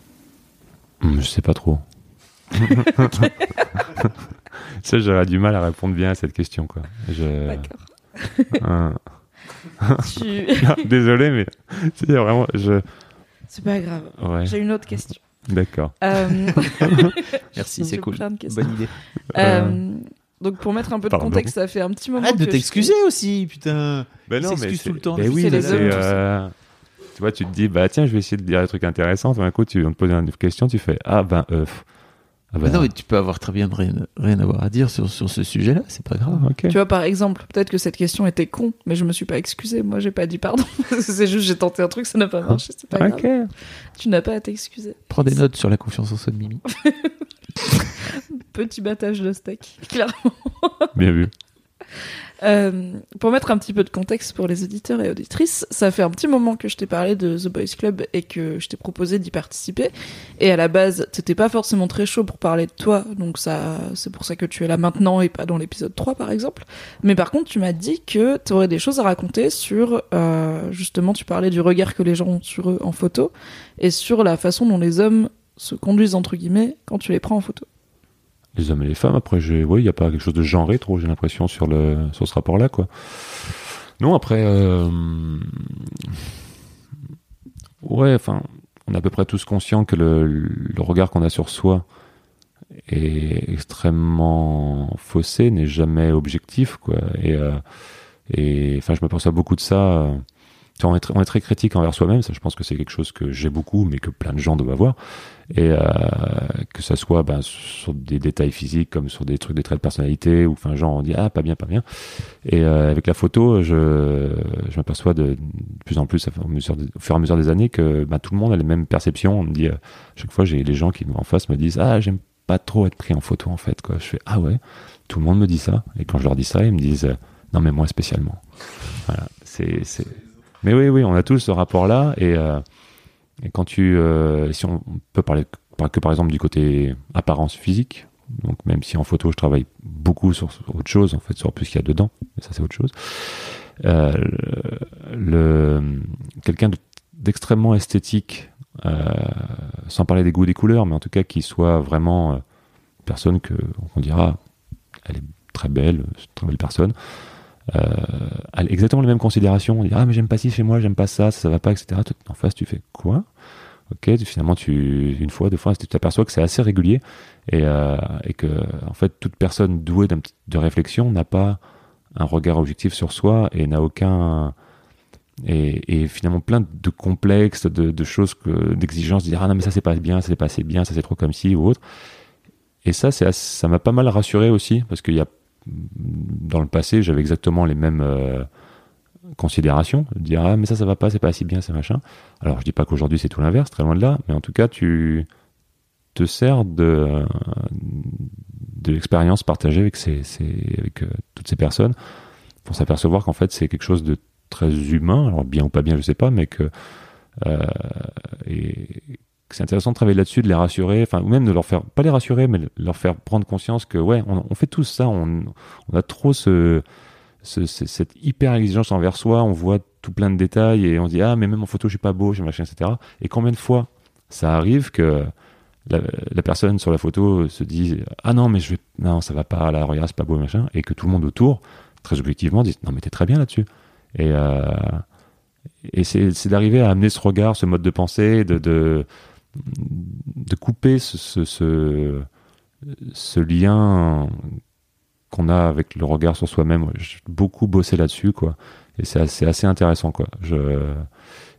Hum, Je sais pas trop. Ça, j'aurais du mal à répondre bien à cette question, quoi. Je... D'accord. Hein. Tu- Désolé, mais c'est vraiment. Je... C'est pas grave. Ouais, J'ai une autre question. d'accord. Euh, Merci, c'est cool. plein de questions. Bonne idée. Euh, donc pour mettre un peu de Pardon. contexte, ça fait un petit moment Arrête de je- t'excuser aussi, putain. Ben s'excuse c'est- tout le temps. Ben Tu oui, sais, mais les hommes, euh, Tu vois, tu te dis, bah tiens, je vais essayer de dire des trucs intéressants. Tout d'un coup, tu on te pose une question, tu fais, ah ben, euh, pff. Ah ben, Mais non, mais tu peux avoir très bien rien, rien avoir à dire sur, sur ce sujet-là, c'est pas grave. ah. Tu vois, par exemple, peut-être que cette question était con, mais je me suis pas excusée. Moi, j'ai pas dit pardon. c'est juste, j'ai tenté un truc, ça n'a pas marché. C'est pas grave. Tu n'as pas à t'excuser. Prends des notes sur la confiance en soi de Mimi. Petit battage de steak, clairement. Bien vu. Euh, pour mettre un petit peu de contexte pour les auditeurs et auditrices, ça fait un petit moment que je t'ai parlé de The Boys Club et que je t'ai proposé d'y participer. Et à la base, t'étais pas forcément très chaud pour parler de toi, donc ça, c'est pour ça que tu es là maintenant et pas dans l'épisode 3 par exemple. Mais par contre, tu m'as dit que tu aurais des choses à raconter sur, euh, justement, tu parlais du regard que les gens ont sur eux en photo et sur la façon dont les hommes se conduisent entre guillemets quand tu les prends en photo. Les hommes et les femmes, après, il n'y a pas quelque chose de genré trop, j'ai l'impression, sur, le, sur ce rapport-là, quoi. Non, après, euh, ouais, enfin, on est à peu près tous conscients que le, le regard qu'on a sur soi est extrêmement faussé, n'est jamais objectif, quoi. Et, euh, et enfin, je m'aperçois beaucoup de ça. euh, on, est très, on est très critique envers soi-même, ça je pense que c'est quelque chose que j'ai beaucoup, mais que plein de gens doivent avoir. Et euh, que ça soit ben, sur des détails physiques, comme sur des trucs, des traits de personnalité, ou enfin, genre on dit ah, pas bien, pas bien. Et euh, avec la photo, je, je m'aperçois de, plus en plus, au fur et à mesure, et des années, que ben, tout le monde a les mêmes perceptions. On me dit, euh, chaque fois, j'ai les gens qui en face me disent ah, j'aime pas trop être pris en photo en fait. Quoi. Je fais ah ouais, tout le monde me dit ça. Et quand je leur dis ça, ils me disent non, mais moi spécialement. Voilà, c'est. Mais oui, oui, on a tous ce rapport-là. Et, euh, et quand tu. euh, si on peut parler par- que par exemple du côté apparence physique, donc même si en photo je travaille beaucoup sur, autre chose, en fait, sur plus qu'il y a dedans, mais ça c'est autre chose. Euh, le, quelqu'un de- d'extrêmement esthétique, euh, sans parler des goûts des couleurs, mais en tout cas qui soit vraiment euh, personne que on dira, elle est très belle, une très belle personne. Euh, exactement les mêmes considérations. On dit ah mais j'aime pas ci chez moi, j'aime pas ça, ça, va pas, etc. En face tu fais quoi? Ok, finalement tu une fois, deux fois, tu t'aperçois que c'est assez régulier et, euh, et que en fait toute personne douée de réflexion n'a pas un regard objectif sur soi et n'a aucun et, finalement plein de complexes, de, choses, d'exigences, de dire ah non mais ça c'est pas bien, ça c'est pas assez bien, ça c'est trop comme ci ou autre. Et ça ça m'a pas mal rassuré aussi parce qu'il y a dans le passé j'avais exactement les mêmes euh, considérations, de dire ah mais ça ça va pas, c'est pas assez bien, c'est machin. Alors je dis pas qu'aujourd'hui c'est tout l'inverse, très loin de là, mais en tout cas tu te sers de de l'expérience partagée avec ces, ces- avec euh, toutes ces personnes pour s'apercevoir qu'en fait c'est quelque chose de très humain, alors bien ou pas bien je sais pas, mais que euh, c'est intéressant de travailler là-dessus, de les rassurer, enfin ou même de leur faire pas les rassurer, mais leur faire prendre conscience que ouais on, fait tous ça, on, a trop ce, ce- ce- cette hyper exigence envers soi, on voit tout plein de détails et on dit ah mais même en photo je suis pas beau, je suis machin etc. Et combien de fois ça arrive que la, personne sur la photo se dit ah non mais je vais non ça va pas là regarde c'est pas beau machin et que tout le monde autour très objectivement dit non mais t'es très bien là-dessus et euh, et c'est d'arriver à amener ce regard ce mode de pensée de, de couper ce, lien qu'on a avec le regard sur soi-même. J'ai beaucoup bossé là-dessus quoi. Et c'est assez, intéressant quoi.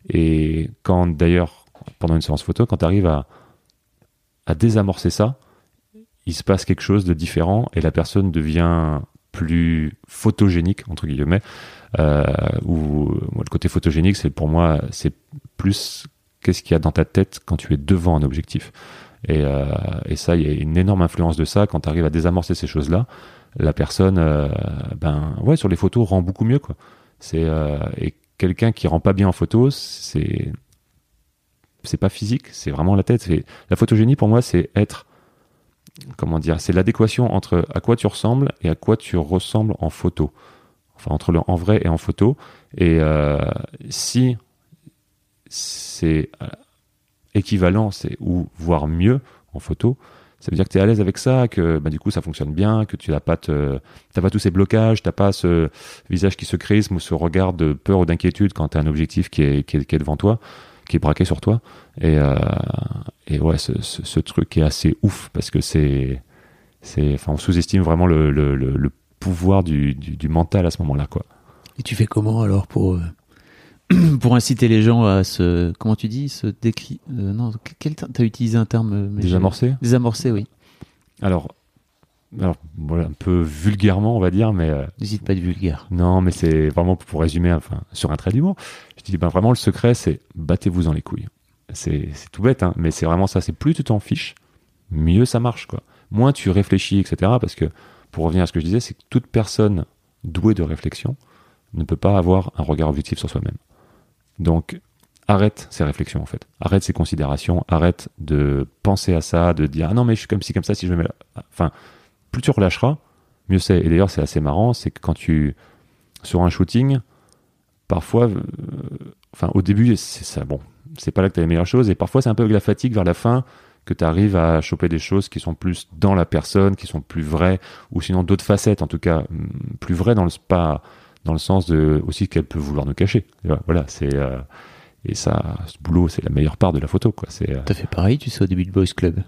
Et quand d'ailleurs pendant une séance photo quand tu arrives à désamorcer ça, il se passe quelque chose de différent et la personne devient plus photogénique entre guillemets. Euh, ou le côté photogénique, c'est pour moi, c'est plus qu'est-ce qu'il y a dans ta tête quand tu es devant un objectif. Et, euh, et ça, il y a une énorme influence de ça quand tu arrives à désamorcer ces choses-là. La personne, euh, ben ouais, sur les photos rend beaucoup mieux. C'est euh, et quelqu'un qui rend pas bien en photo, c'est c'est pas physique, c'est vraiment la tête. La photogénie pour moi, c'est être comment dire, c'est l'adéquation entre à quoi tu ressembles et à quoi tu ressembles en photo. Enfin, entre le en vrai et en photo. Et si c'est euh, équivalent, c'est ou voire mieux en photo, ça veut dire que tu es à l'aise avec ça, que bah, du coup ça fonctionne bien, que tu n'as pas, pas tous ces blocages, tu n'as pas ce visage qui se crisme ou ce regard de peur ou d'inquiétude quand tu as un objectif qui est, qui est, devant toi, qui est braqué sur toi. Et, euh, et ouais, ce, truc est assez ouf parce que c'est. Enfin, on sous-estime vraiment le, le, le, pouvoir du, du, du, mental à ce moment-là. quoi. Et tu fais comment alors pour. Pour inciter les gens à se comment tu dis se décrit euh, non quel t'as utilisé un terme euh, désamorcer. Désamorcer oui. Alors alors voilà un peu vulgairement on va dire mais euh, n'hésite pas de vulgaire. non mais c'est vraiment pour résumer enfin sur un trait d'humour je dis ben vraiment le secret c'est battez-vous dans les couilles. C'est tout bête hein, mais c'est vraiment ça c'est plus tu t'en fiches mieux ça marche quoi. Moins tu réfléchis etc parce que pour revenir à ce que je disais c'est que toute personne douée de réflexion ne peut pas avoir un regard objectif sur soi-même donc, arrête ces réflexions en fait. Arrête ces considérations, arrête de penser à ça, de dire ah non mais je suis comme ci comme ça si je me mets enfin plus tu relâcheras, mieux c'est. Et d'ailleurs c'est assez marrant, c'est que quand tu sur un shooting, parfois, euh, enfin au début c'est ça bon, c'est pas là que tu as les meilleures choses et parfois c'est un peu avec la fatigue vers la fin que tu arrives à choper des choses qui sont plus dans la personne, qui sont plus vraies ou sinon d'autres facettes en tout cas mm, plus vraies dans le pas dans le sens de aussi qu'elle peut vouloir nous cacher. Voilà, c'est euh, et ça, ce boulot, c'est la meilleure part de la photo, quoi. C'est. Euh, T'as fait pareil, tu sais, au début de Boys Club.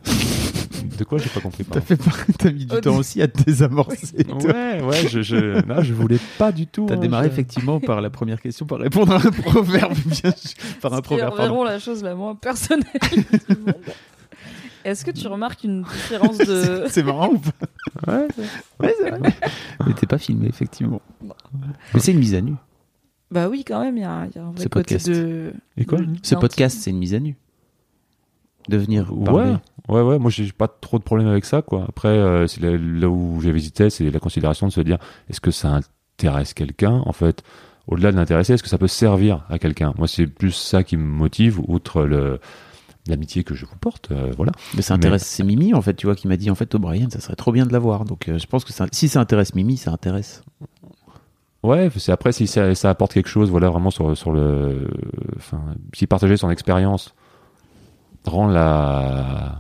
de quoi j'ai pas compris. T'as fait T'as mis du temps aussi à te désamorcer. ouais, ouais, je, je, non, je voulais pas du tout. T'as hein, démarré effectivement par la première question, par répondre à un proverbe, bien par un proverbe. C'est vraiment la chose la moins personnelle du monde. Est-ce que tu remarques une différence de. c'est marrant ou pas Ouais, c'est vrai. Mais t'es pas filmé, effectivement. Mais c'est une mise à nu. Bah oui, quand même, il y, a un vrai côté de. Et quoi Ce podcast, c'est une mise à nu. De venir parler. Ouais, ouais, ouais. Moi, j'ai pas trop de problème avec ça, quoi. Après, euh, c'est là, où j'ai visité, c'est la considération de se dire est-ce que ça intéresse quelqu'un? En fait, au-delà de l'intéresser, est-ce que ça peut servir à quelqu'un? Moi, c'est plus ça qui me motive, outre le l'amitié que je vous porte, euh, voilà. Mais ça intéresse, c'est Mimi en fait, tu vois, qui m'a dit en fait, O'Brien, ça serait trop bien de l'avoir. Donc euh, je pense que si ça intéresse Mimi, ça intéresse. Ouais, c'est après si ça, apporte quelque chose, voilà, vraiment sur, sur le, enfin, si partager son expérience rend la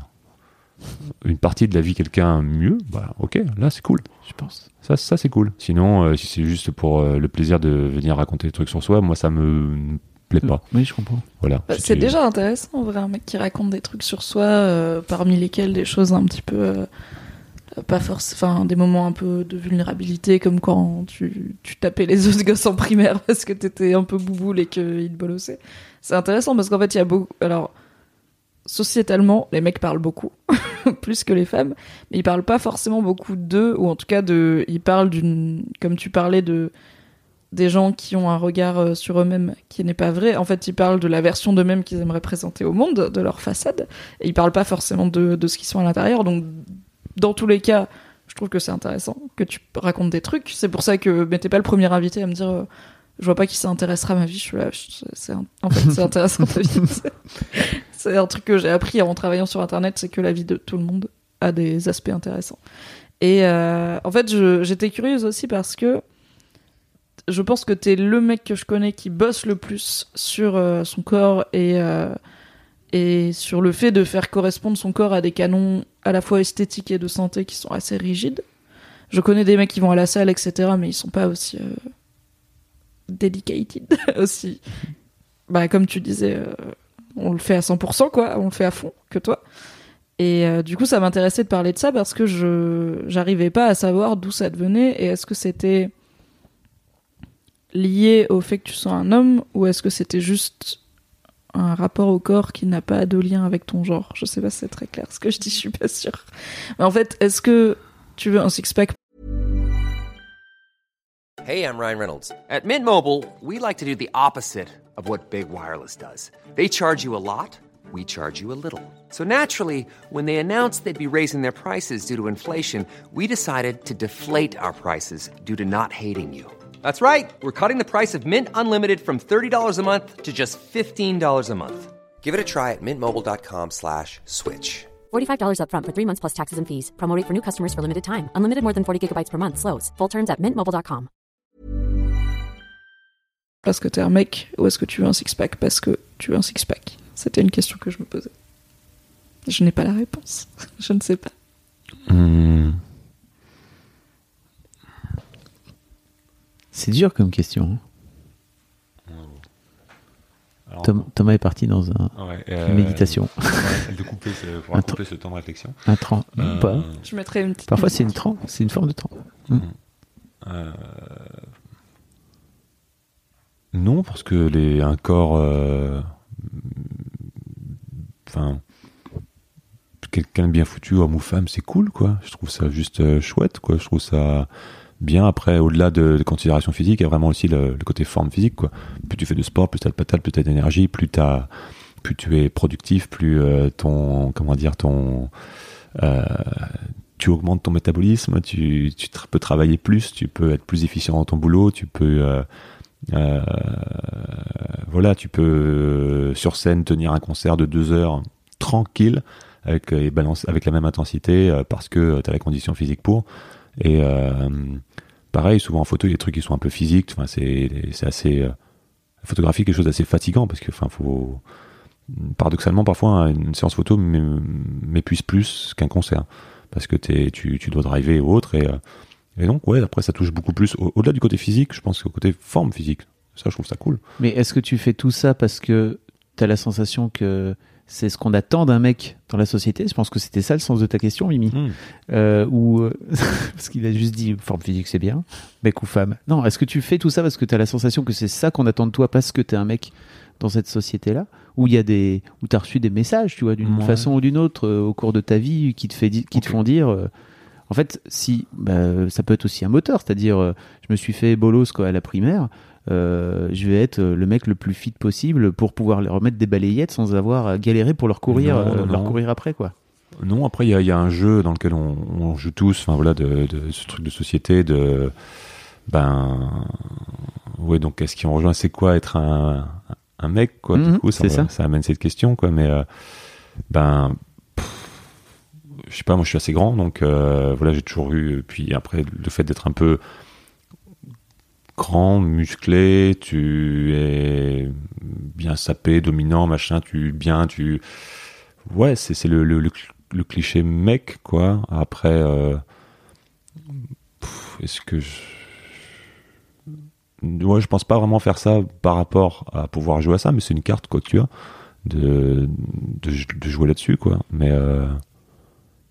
une partie de la vie quelqu'un mieux, bah ok, là c'est cool, je pense. Ça, ça c'est cool. Sinon, euh, si c'est juste pour le plaisir de venir raconter des trucs sur soi, moi ça me plaît pas. Oui, je comprends. Voilà. Bah, c'est déjà intéressant, en vrai, un mec qui raconte des trucs sur soi, euh, parmi lesquels des choses un petit peu. Euh, pas forcément. Enfin, des moments un peu de vulnérabilité, comme quand tu, tu tapais les autres gosses en primaire parce que t'étais un peu bouboule et qu'ils te bolossaient. C'est intéressant parce qu'en fait, il y a beaucoup. Alors, sociétalement, les mecs parlent beaucoup, plus que les femmes, mais ils parlent pas forcément beaucoup d'eux, ou en tout cas de. Ils parlent d'une. Comme tu parlais de des gens qui ont un regard euh, sur eux-mêmes qui n'est pas vrai. En fait, ils parlent de la version d'eux-mêmes qu'ils aimeraient présenter au monde, de leur façade, et ils parlent pas forcément de, de ce qu'ils sont à l'intérieur. Donc, dans tous les cas, je trouve que c'est intéressant que tu racontes des trucs. C'est pour ça que mais t'es pas le premier invité à me dire, euh, je vois pas qui s'intéressera à ma vie. Je suis là, c'est en fait c'est intéressant ta vie. c'est un truc que j'ai appris en travaillant sur Internet, c'est que la vie de tout le monde a des aspects intéressants. Et euh, en fait, j'étais curieuse aussi parce que je pense que t'es le mec que je connais qui bosse le plus sur euh, son corps et, euh, et sur le fait de faire correspondre son corps à des canons à la fois esthétiques et de santé qui sont assez rigides. Je connais des mecs qui vont à la salle, etc., mais ils sont pas aussi euh, dedicated, aussi. Bah, comme tu disais, on le fait à 100%, quoi, on le fait à fond, que toi. Et du coup, ça m'intéressait de parler de ça parce que je j'arrivais pas à savoir d'où ça devenait et est-ce que c'était lié au fait que tu sois un homme ou est-ce que c'était juste un rapport au corps qui n'a pas de lien avec ton genre? Je sais pas si c'est très clair ce que je dis, je suis pas sûre. Mais en fait, est-ce que tu veux un six-pack? Hey, I'm Ryan Reynolds. At Mint Mobile, we like to do the opposite of what Big Wireless does. They charge you a lot, we charge you a little. So naturally, when they announced they'd be raising their prices due to inflation, we decided to deflate our prices due to not hating you. That's right. We're cutting the price of Mint Unlimited from $30 a month to just $15 a month. Give it a try at mintmobile.com slash switch. $45 upfront for three months plus taxes and fees. Promo rate for new customers for limited time. Unlimited more than 40 gigabytes per month. Slows. Full terms at mintmobile.com. Parce que t'es un mec ou est-ce que tu veux un six-pack parce que tu veux un six-pack C'était une question que je me posais. Je n'ai pas la réponse. je ne sais pas. Hmm. C'est dur comme question. hein. Alors, Tom- Thomas est parti dans un, ouais, une euh, méditation. ouais, de couper ce, couper ce temps de réflexion. Un tran. Euh, Pas. Je mettrais une petite. Parfois, c'est une tran. C'est une forme de tran. euh, Non, parce que les, un corps. euh, Enfin. Quelqu'un de bien foutu, homme ou femme, c'est cool, quoi. Je trouve ça juste euh, chouette, quoi. Je trouve ça bien. Après, au-delà de, de considérations physiques, il y a vraiment aussi le, côté forme physique, quoi. Plus tu fais de sport, plus t'as de patate, plus t'as d'énergie, plus t'as, plus tu es productif, plus euh, ton, comment dire, ton, euh, tu augmentes ton métabolisme, tu, peux travailler plus, tu peux être plus efficient dans ton boulot, tu peux, euh, voilà, tu peux sur scène tenir un concert de deux heures tranquille avec, et balance, avec la même intensité parce que tu as la condition physique pour. Et euh, pareil, souvent en photo, il y a des trucs qui sont un peu physiques. Enfin, c'est assez. euh, la photographie, quelque chose d'assez fatigant parce que, enfin, faut. Paradoxalement, parfois, une séance photo m'é- m'épuise plus qu'un concert parce que t'es- tu, tu dois driver ou autre. Et, euh, et donc, ouais, après, ça touche beaucoup plus. Au- Au-delà du côté physique, je pense qu'au côté forme physique. Ça, je trouve ça cool. Mais est-ce que tu fais tout ça parce que tu as la sensation que c'est ce qu'on attend d'un mec dans la société Je pense que c'était ça le sens de ta question, Mimi. Hmm. Euh, ou euh, parce qu'il a juste dit forme physique c'est bien, mec ou femme. Non, est-ce que tu fais tout ça parce que tu as la sensation que c'est ça qu'on attend de toi parce que tu es un mec dans cette société-là? Où il y a des où tu as reçu des messages, tu vois, d'une Ouais. façon ou d'une autre euh, au cours de ta vie qui te fait qui te font dire en fait, si bah, ça peut être aussi un moteur, c'est-à-dire je me suis fait bolos quoi à la primaire, euh, je vais être euh, le mec le plus fit possible pour pouvoir leur remettre des balayettes sans avoir à galérer pour leur courir Non, euh, non, leur non. courir après quoi. Non, après, il y a, il y a un jeu dans lequel on, on joue tous, enfin voilà, de, de ce truc de société, de. Ben. Ouais, donc, est-ce qu'on rejoint C'est quoi être un, un mec, quoi Mhm, Du coup, ça, ça. ça amène cette question, quoi, mais. euh, ben. Je sais pas, moi je suis assez grand, donc euh, voilà, j'ai toujours eu. Puis après, le fait d'être un peu grand, musclé, tu es bien sapé, dominant, machin, tu bien, tu ouais, c'est le, le, le, cl- le cliché mec quoi. Après, euh, est-ce que je ouais, je pense pas vraiment faire ça par rapport à pouvoir jouer à ça, mais c'est une carte quoi tu de, de jouer là-dessus quoi. Mais euh,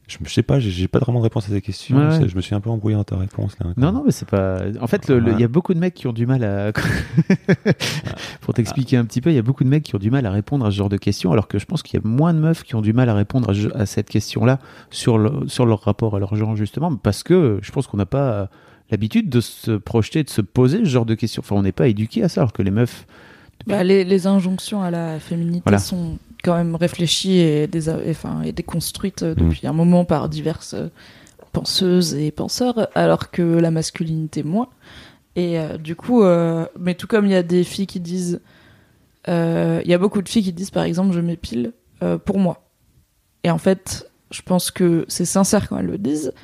je, je sais pas, j'ai- pas vraiment de réponse à cette question. Ouais, ouais. C'est- Je me suis un peu embrouillé dans ta réponse là. Non, non, mais c'est pas. En fait, il Ouais. y a beaucoup de mecs qui ont du mal à. Pour t'expliquer un petit peu, il y a beaucoup de mecs qui ont du mal à répondre à ce genre de questions, alors que je pense qu'il y a moins de meufs qui ont du mal à répondre à, ce- à cette question-là sur, le- sur leur rapport à leur genre, justement, parce que je pense qu'on n'a pas l'habitude de se projeter, de se poser ce genre de questions. Enfin, on n'est pas éduqué à ça, alors que les meufs. Bah, les, les injonctions à la féminité Voilà. sont quand même réfléchies et, des, et, enfin, et déconstruites euh, depuis un moment par diverses euh, penseuses et penseurs, alors que la masculinité moins. Et euh, du coup, euh, mais tout comme il y a des filles qui disent, euh, il y a beaucoup de filles qui disent par exemple, je m'épile pour moi. Et en fait, je pense que c'est sincère quand elles le disent.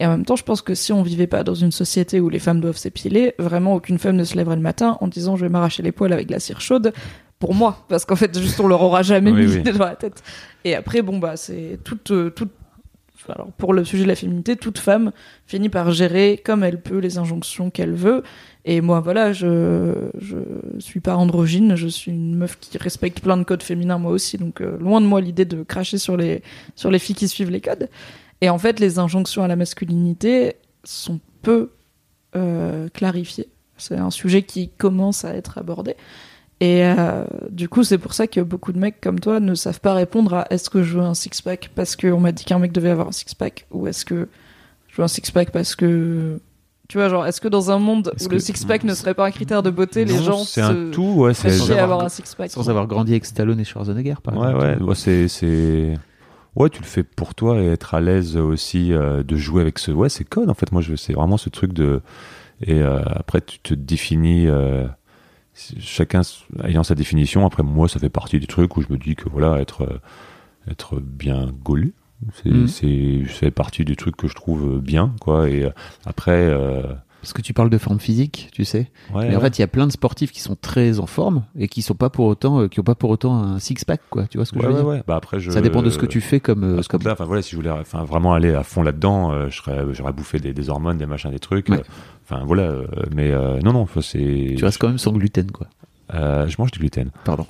Et en même temps, je pense que si on vivait pas dans une société où les femmes doivent s'épiler, vraiment aucune femme ne se lèverait le matin en disant je vais m'arracher les poils avec de la cire chaude pour moi, parce qu'en fait, juste on leur aura jamais Oui, mis oui. dans la tête. Et après, bon bah c'est toute euh, toute. Alors pour le sujet de la féminité, toute femme finit par gérer comme elle peut les injonctions qu'elle veut. Et moi, voilà, je je suis pas androgyne, je suis une meuf qui respecte plein de codes féminins moi aussi. Donc euh, loin de moi l'idée de cracher sur les sur les filles qui suivent les codes. Et en fait, les injonctions à la masculinité sont peu euh, clarifiées. C'est un sujet qui commence à être abordé. Et euh, du coup, c'est pour ça que beaucoup de mecs comme toi ne savent pas répondre à est-ce que je veux un six-pack parce qu'on m'a dit qu'un mec devait avoir un six-pack ou est-ce que je veux un six-pack parce que. Tu vois, genre, est-ce que dans un monde Est-ce où le que- six-pack ne serait pas un critère de beauté, les gens c'est se un tout, ouais, c'est feraient Sans avoir- avoir un six-pack Sans avoir grandi avec Stallone et Schwarzenegger, par Ouais, exemple. ouais, ouais, c'est, c'est, ouais, tu le fais pour toi et être à l'aise aussi euh, de jouer avec ce, ouais, c'est code en fait. Moi, je, c'est vraiment ce truc de, et euh, après tu te définis, euh, chacun ayant sa définition. Après, moi, ça fait partie du truc où je me dis que voilà, être, euh, être bien gaulu, C'est, Mm. c'est, ça fait partie des trucs que je trouve bien, quoi. Et euh, après, euh, Parce que tu parles de forme physique, tu sais. ouais, Mais en fait, il y a plein de sportifs qui sont très en forme et qui sont pas pour autant, euh, qui ont pas pour autant un six pack, quoi. Tu vois ce que Ouais, je veux ouais, dire? ouais. Bah après, je, Ça dépend de ce que tu fais comme. euh, à ce comme... compte-là, enfin voilà, si je voulais, enfin vraiment aller à fond là-dedans, euh, j'aurais bouffé des, des hormones, des machins, des trucs. Ouais. Enfin voilà, mais euh, non, non, c'est. Tu restes quand même sans gluten, quoi. Euh, je mange du gluten. Pardon.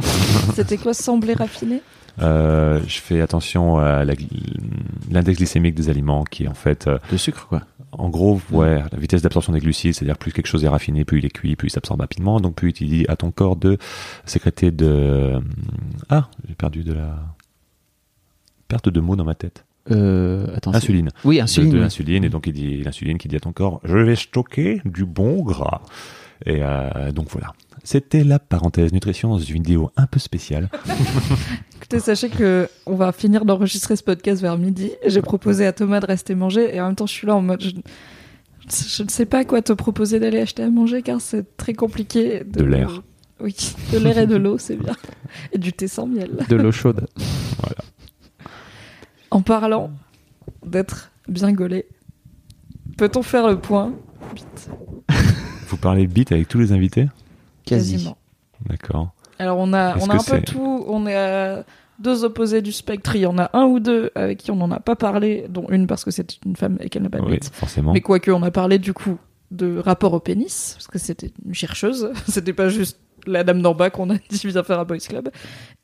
C'était quoi semblait raffiné Euh, je fais attention à l'index glycémique des aliments, qui est en fait, euh, De sucre, quoi. en gros, ouais, la vitesse d'absorption des glucides, c'est-à-dire plus quelque chose est raffiné, plus il est cuit, plus il s'absorbe rapidement, donc plus il dit à ton corps de sécréter de. Ah, j'ai perdu de la perte de mots dans ma tête. Euh, attends. Insuline. Oui, de, insuline. de oui. l'insuline et donc il dit l'insuline qui dit à ton corps je vais stocker du bon gras et euh, donc voilà c'était la parenthèse nutrition dans une vidéo un peu spéciale Écoutez, sachez que on va finir d'enregistrer ce podcast vers midi. J'ai proposé à Thomas de rester manger et en même temps je suis là en mode je, je ne sais pas quoi te proposer d'aller acheter à manger car c'est très compliqué. De l'air. Oui, de l'air et de l'eau, c'est bien. Et du thé sans miel. De l'eau chaude. En parlant d'être bien gaulé, peut-on faire le point? Vous parlez bite avec tous les invités? Quasi. Quasiment. d'accord Alors on a, on a un peu tout, on est à deux opposés du spectre. Il y en a un ou deux avec qui on n'en a pas parlé, dont une parce que c'est une femme et qu'elle n'a pas de oui bite. forcément Mais quoique, on a parlé du coup de rapport au pénis, parce que c'était une chercheuse, c'était pas juste la dame d'en bas qu'on a dit viens faire un boys club.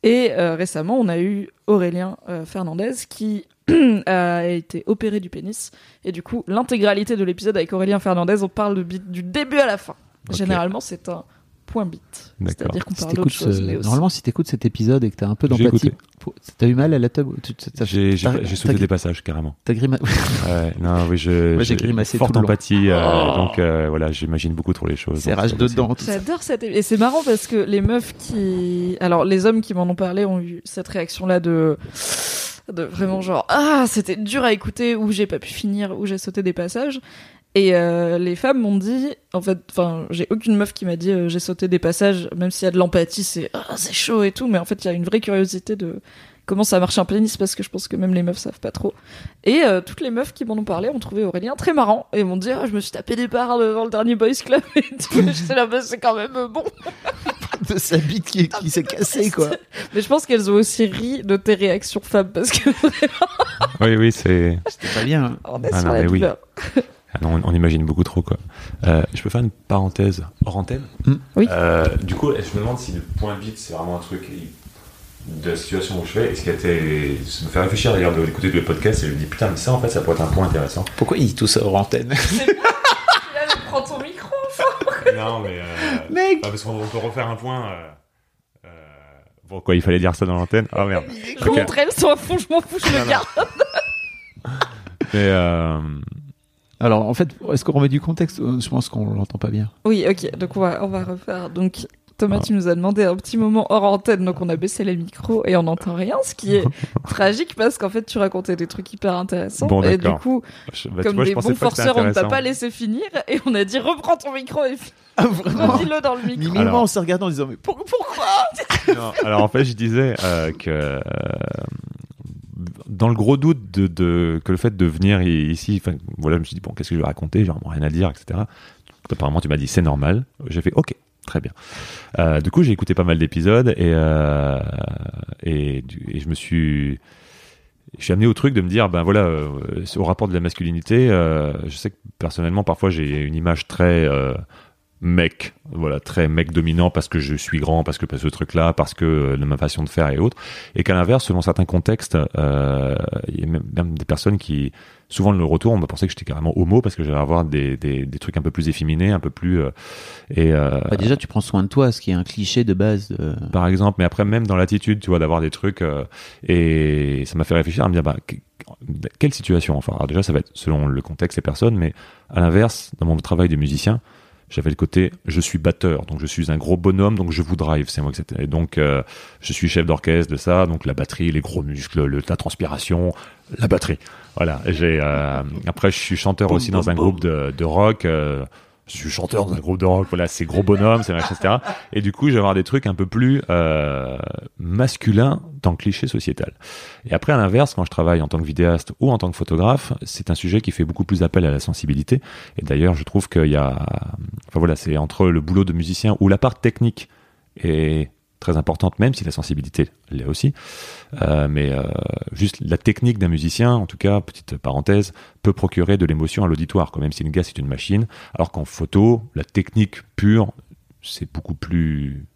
Et euh, récemment, on a eu Aurélien euh, Fernandez qui a été opéré du pénis. Et du coup, l'intégralité de l'épisode avec Aurélien Fernandez, on parle de bite du début à la fin. Généralement, c'est un point bite. D'accord. C'est-à-dire qu'on Si parle d'autre chose. mais aussi- Normalement, si t'écoutes cet épisode et que t'as un peu d'empathie, t'as eu mal à la table tu- j'ai sauté des passages carrément T'as grimacé. Ouais, non oui je Moi, j'ai grimacé forte tout empathie euh, Oh. donc euh, voilà j'imagine beaucoup trop les choses C'est rage ça. J'adore cette et c'est marrant parce que les meufs qui alors les hommes qui m'en ont parlé ont eu cette réaction là de de vraiment genre ah c'était dur à écouter ou j'ai pas pu finir ou j'ai sauté des passages. Et euh, les femmes m'ont dit en fait enfin j'ai aucune meuf qui m'a dit euh, j'ai sauté des passages même s'il y a de l'empathie c'est ah c'est chaud et tout. Mais en fait il y a une vraie curiosité de comment ça marche un pénis parce que je pense que même les meufs savent pas trop. Et euh, toutes les meufs qui m'en ont parlé ont trouvé Aurélien très marrant et m'ont dit ah, je me suis tapé des barres devant le dernier boys club et tout. J'étais là bah, c'est quand même bon de sa bite qui, qui s'est cassée, quoi. mais je pense qu'elles ont aussi ri de tes réactions femmes parce que oui oui c'est C'était pas bien. hein. on est Ah sur non, la mais oui. douleur. Ah non, on, on imagine beaucoup trop quoi. Euh, je peux faire une parenthèse hors antenne Mm. Oui. Euh, du coup, je me demande si le point bite c'est vraiment un truc de la situation où je fais. Et ce qui a été, ça me fait réfléchir d'ailleurs de- d'écouter tous les podcasts et je me dis putain mais ça en fait ça pourrait être un point intéressant. Pourquoi il dit tout ça hors antenne? Là, je prends ton micro non mais euh, Mec parce qu'on peut refaire un point. euh, euh, Bon quoi, il fallait dire ça dans l'antenne? Oh merde. je Ok. montrais le son à fond je m'en fous je le garde Mais euh, Alors, en fait, est-ce qu'on remet du contexte? Euh, Je pense qu'on l'entend pas bien. oui ok donc on va on va refaire donc Thomas, tu nous as demandé un petit moment hors antenne, donc on a baissé les micros et on n'entend rien, ce qui est tragique parce qu'en fait tu racontais des trucs hyper intéressants Bon, et du coup, je- bah, comme vois, des bons forceurs, on ne t'a pas laissé finir et on a dit reprends ton micro et Ah, redis-le dans le micro. Limite, Alors- on s'est regardé en disant, mais pour- pourquoi Non, alors en fait, je disais euh, que euh, dans le gros doute de, de- que le fait de venir ici, enfin, voilà, je me suis dit bon, qu'est-ce que je vais raconter, j'ai vraiment rien à dire, etc. Apparemment, tu m'as dit c'est normal. J'ai fait ok, très bien. Euh, du coup, j'ai écouté pas mal d'épisodes et euh, et, je me suis je suis amené au truc de me dire ben voilà euh, au rapport de la masculinité je sais que personnellement parfois j'ai une image très mec voilà très mec dominant parce que je suis grand parce que ce truc là parce que euh, de ma façon de faire et autres et qu'à l'inverse selon certains contextes euh, il y a même, même des personnes qui souvent le retour on m'a pensé que j'étais carrément homo parce que j'allais avoir des, des, des trucs un peu plus efféminés un peu plus euh, et Bah, Déjà, tu prends soin de toi, ce qui est un cliché de base. de- par exemple, mais après même dans l'attitude, tu vois, d'avoir des trucs et ça m'a fait réfléchir à me dire bah que- quelle situation enfin alors déjà ça va être selon le contexte et personnes mais à l'inverse dans mon travail de musicien j'avais le côté je suis batteur donc je suis un gros bonhomme donc je vous drive c'est moi que c'était. Donc euh, je suis chef d'orchestre de ça donc la batterie les gros muscles le, la transpiration la batterie. Voilà j'ai euh, après je suis chanteur aussi dans un groupe de, de rock euh, je suis chanteur dans un groupe de rock, voilà, c'est gros bonhomme, c'est machin, etc. Et du coup, je vais avoir des trucs un peu plus euh, masculins dans le cliché sociétal. Et après, à l'inverse, quand je travaille en tant que vidéaste ou en tant que photographe, c'est un sujet qui fait beaucoup plus appel à la sensibilité. Et d'ailleurs, je trouve qu'il y a, enfin voilà, c'est entre le boulot de musicien ou la part technique et très importante, même si la sensibilité l'est aussi. Euh, mais euh, juste la technique d'un musicien, en tout cas, petite parenthèse, peut procurer de l'émotion à l'auditoire, quand même si le gars c'est une machine. Alors qu'en photo, la technique pure, c'est beaucoup plus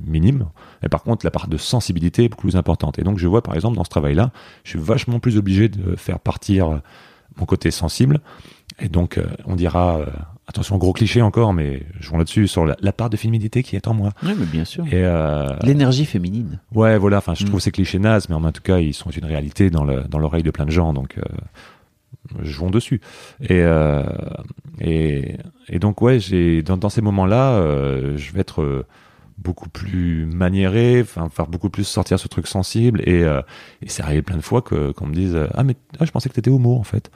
minime. Mais par contre, la part de sensibilité est beaucoup plus importante. Et donc, je vois par exemple dans ce travail-là, je suis vachement plus obligé de faire partir mon côté sensible. Et donc, euh, on dira attention, gros cliché encore, mais jouons là-dessus, sur la, part de féminité qui est en moi. Oui, mais bien sûr. Et euh, L'énergie féminine. Ouais, voilà, enfin, je trouve mm. ces clichés nazes, mais en tout cas, ils sont une réalité dans l'oreille dans de plein de gens, donc euh, jouons dessus. Et, euh, et, et, donc, ouais, j'ai dans, dans ces moments-là, euh, je vais être beaucoup plus maniéré, enfin faire beaucoup plus sortir ce truc sensible et, euh, et c'est arrivé plein de fois que qu'on me dise ah mais ah, je pensais que t'étais homo en fait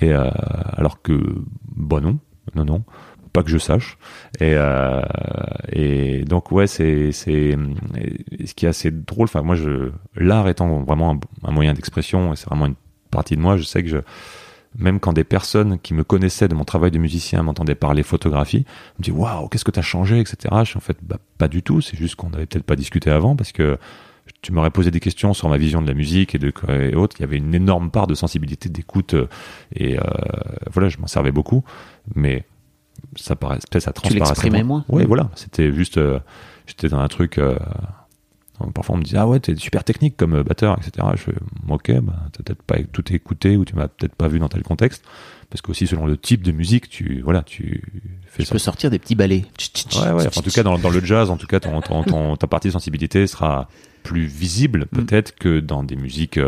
et euh, alors que bon non non, non, pas que je sache. Et, euh, donc ouais, c'est ce qui est assez drôle. Enfin moi, je l'art étant vraiment un, moyen d'expression, c'est vraiment une partie de moi. Je sais que je même quand des personnes qui me connaissaient de mon travail de musicien m'entendaient parler photographie, me disent waouh, qu'est-ce que t'as changé, etc. Je suis en fait bah, pas du tout. C'est juste qu'on n'avait peut-être pas discuté avant parce que tu m'aurais posé des questions sur ma vision de la musique et de et autres. Il y avait une énorme part de sensibilité, d'écoute et euh, voilà, je m'en servais beaucoup mais ça paraît, ça transparaissait. Tu moins. Oui, voilà. C'était juste, euh, j'étais dans un truc. Euh, parfois on me disait ah ouais t'es super technique comme euh, batteur etc. Je fais ok bah, t'as peut-être pas tout écouté ou tu m'as peut-être pas vu dans tel contexte parce qu'aussi selon le type de musique tu voilà tu fais. Tu peux sortir des petits ballets. Ouais ouais. en tout cas dans, dans, le jazz en tout cas ton, ton, ton, ta partie de sensibilité sera plus visible mm. peut-être que dans des musiques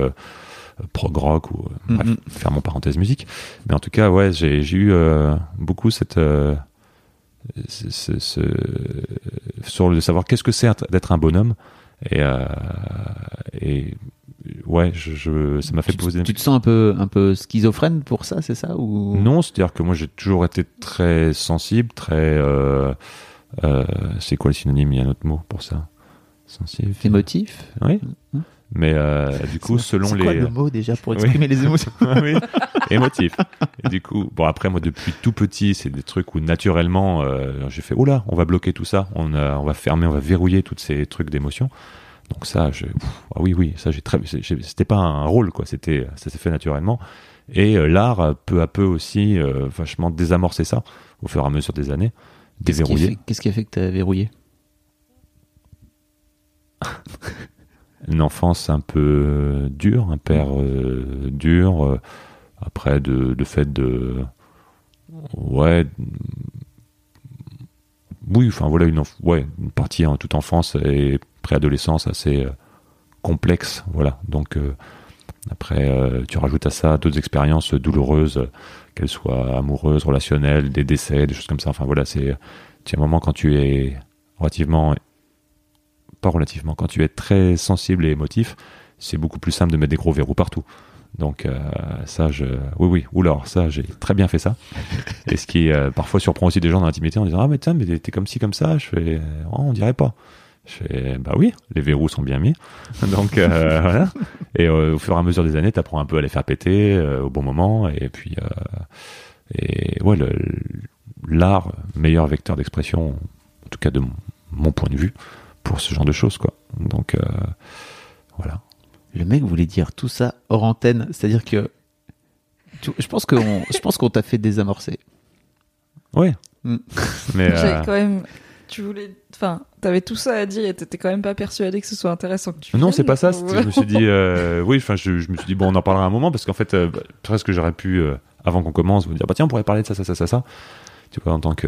prog rock ou euh, bref, faire mon parenthèse musique. Mais en tout cas, ouais, j'ai eu euh, beaucoup cette euh, ce, ce, sur le savoir qu'est-ce que c'est d'être un bonhomme et, et ouais, je, je ça m'a fait poser. Tu te sens un peu, un peu schizophrène pour ça, c'est ça ou? Non, c'est-à-dire que moi j'ai toujours été très sensible, très. Euh, euh, c'est quoi le synonyme? Il y a un autre mot pour ça. Sensible. Émotif. Oui. Mmh. Mais euh, du coup, selon les. C'est quoi le mot déjà pour exprimer les émotions Oui, émotif. Et du coup, bon après moi depuis tout petit, c'est des trucs où naturellement euh, j'ai fait là, on va bloquer tout ça, on, on va fermer, on va verrouiller tous ces trucs d'émotions. Donc ça, je, ah oui oui, ça j'ai très, c'était pas un rôle quoi, c'était ça s'est fait naturellement. Et euh, l'art peu à peu aussi euh, vachement désamorcé ça au fur et à mesure des années, déverrouillé. Qu'est-ce qui a fait que tu as verrouillé? Une enfance un peu dure, un père euh, dur, euh, après de, le fait de ouais oui enfin voilà une partie en toute enfance et préadolescence assez euh, complexe voilà. Donc après tu rajoutes à ça d'autres expériences douloureuses qu'elles soient amoureuses relationnelles des décès des choses comme ça. Enfin voilà c'est un moment quand tu es relativement pas relativement. Quand tu es très sensible et émotif, c'est beaucoup plus simple de mettre des gros verrous partout. Donc euh, ça, je, oui, oui, ou alors ça, j'ai très bien fait ça. Et ce qui euh, parfois surprend aussi des gens dans l'intimité en disant ah mais tiens mais t'es comme ci comme ça. Je fais oh, on dirait pas. Je fais bah oui, les verrous sont bien mis. Donc euh, voilà. Et au fur et à mesure des années, t'apprends un peu à les faire péter au bon moment. Et puis et ouais, l'art meilleur vecteur d'expression, en tout cas de mon point de vue pour ce genre de choses, quoi. Donc, euh, voilà. Le mec voulait dire tout ça hors antenne, c'est-à-dire que je pense qu'on, je pense qu'on t'a fait désamorcer. Ouais. Mm. Mais euh... quand même, tu voulais, enfin, t'avais tout ça à dire et t'étais quand même pas persuadé que ce soit intéressant que tu. Non, c'est pas ça. Je me suis dit, euh, oui, enfin, je, me suis dit bon, on en parlera un moment parce qu'en fait, euh, presque j'aurais pu, euh, avant qu'on commence, vous dire bah tiens, on pourrait parler de ça, ça, ça, ça, ça tu vois, en tant que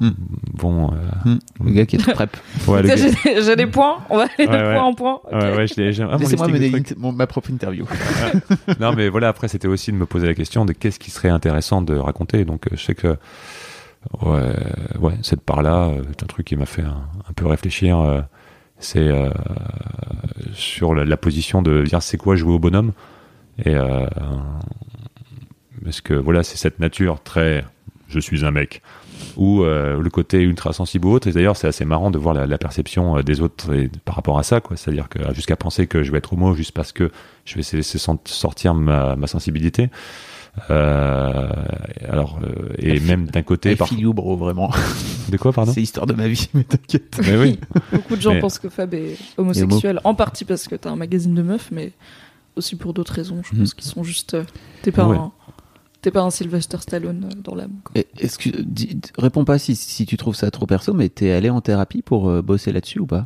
hmm. bon. Euh, hmm. Le gars qui est prep. Ouais, J'ai des points, on va aller de point en point. Ouais, ouais, ah, Laissez-moi mener ma propre interview. non, mais voilà, après, c'était aussi de me poser la question de qu'est-ce qui serait intéressant de raconter. Donc, euh, je sais que, ouais, ouais cette part-là, c'est euh, un truc qui m'a fait un, peu réfléchir. c'est sur la, position de dire c'est quoi jouer au bonhomme? Et parce que voilà, c'est cette nature très je suis un mec ou euh, le côté ultra sensible ou autre. Et d'ailleurs, c'est assez marrant de voir la, la perception euh, des autres et, par rapport à ça, quoi. C'est-à-dire que jusqu'à penser que je vais être homo juste parce que je vais laisser sortir ma, ma sensibilité. Euh, alors, euh, et même d'un côté, par... feel you, bro, vraiment. de quoi, pardon? C'est l'histoire de ma vie, mais t'inquiète. Mais oui, Beaucoup de gens Mais- pensent que Fab est homosexuel, en partie parce que t'as un magazine de meufs, mais aussi pour d'autres raisons. Je Mhm. pense qu'ils sont juste. euh, T'es pas Ouais. T'es pas un Sylvester Stallone euh, dans l'âme. Est-ce que dis- réponds pas si, si tu trouves ça trop perso, mais t'es allé en thérapie pour euh, bosser là-dessus ou pas?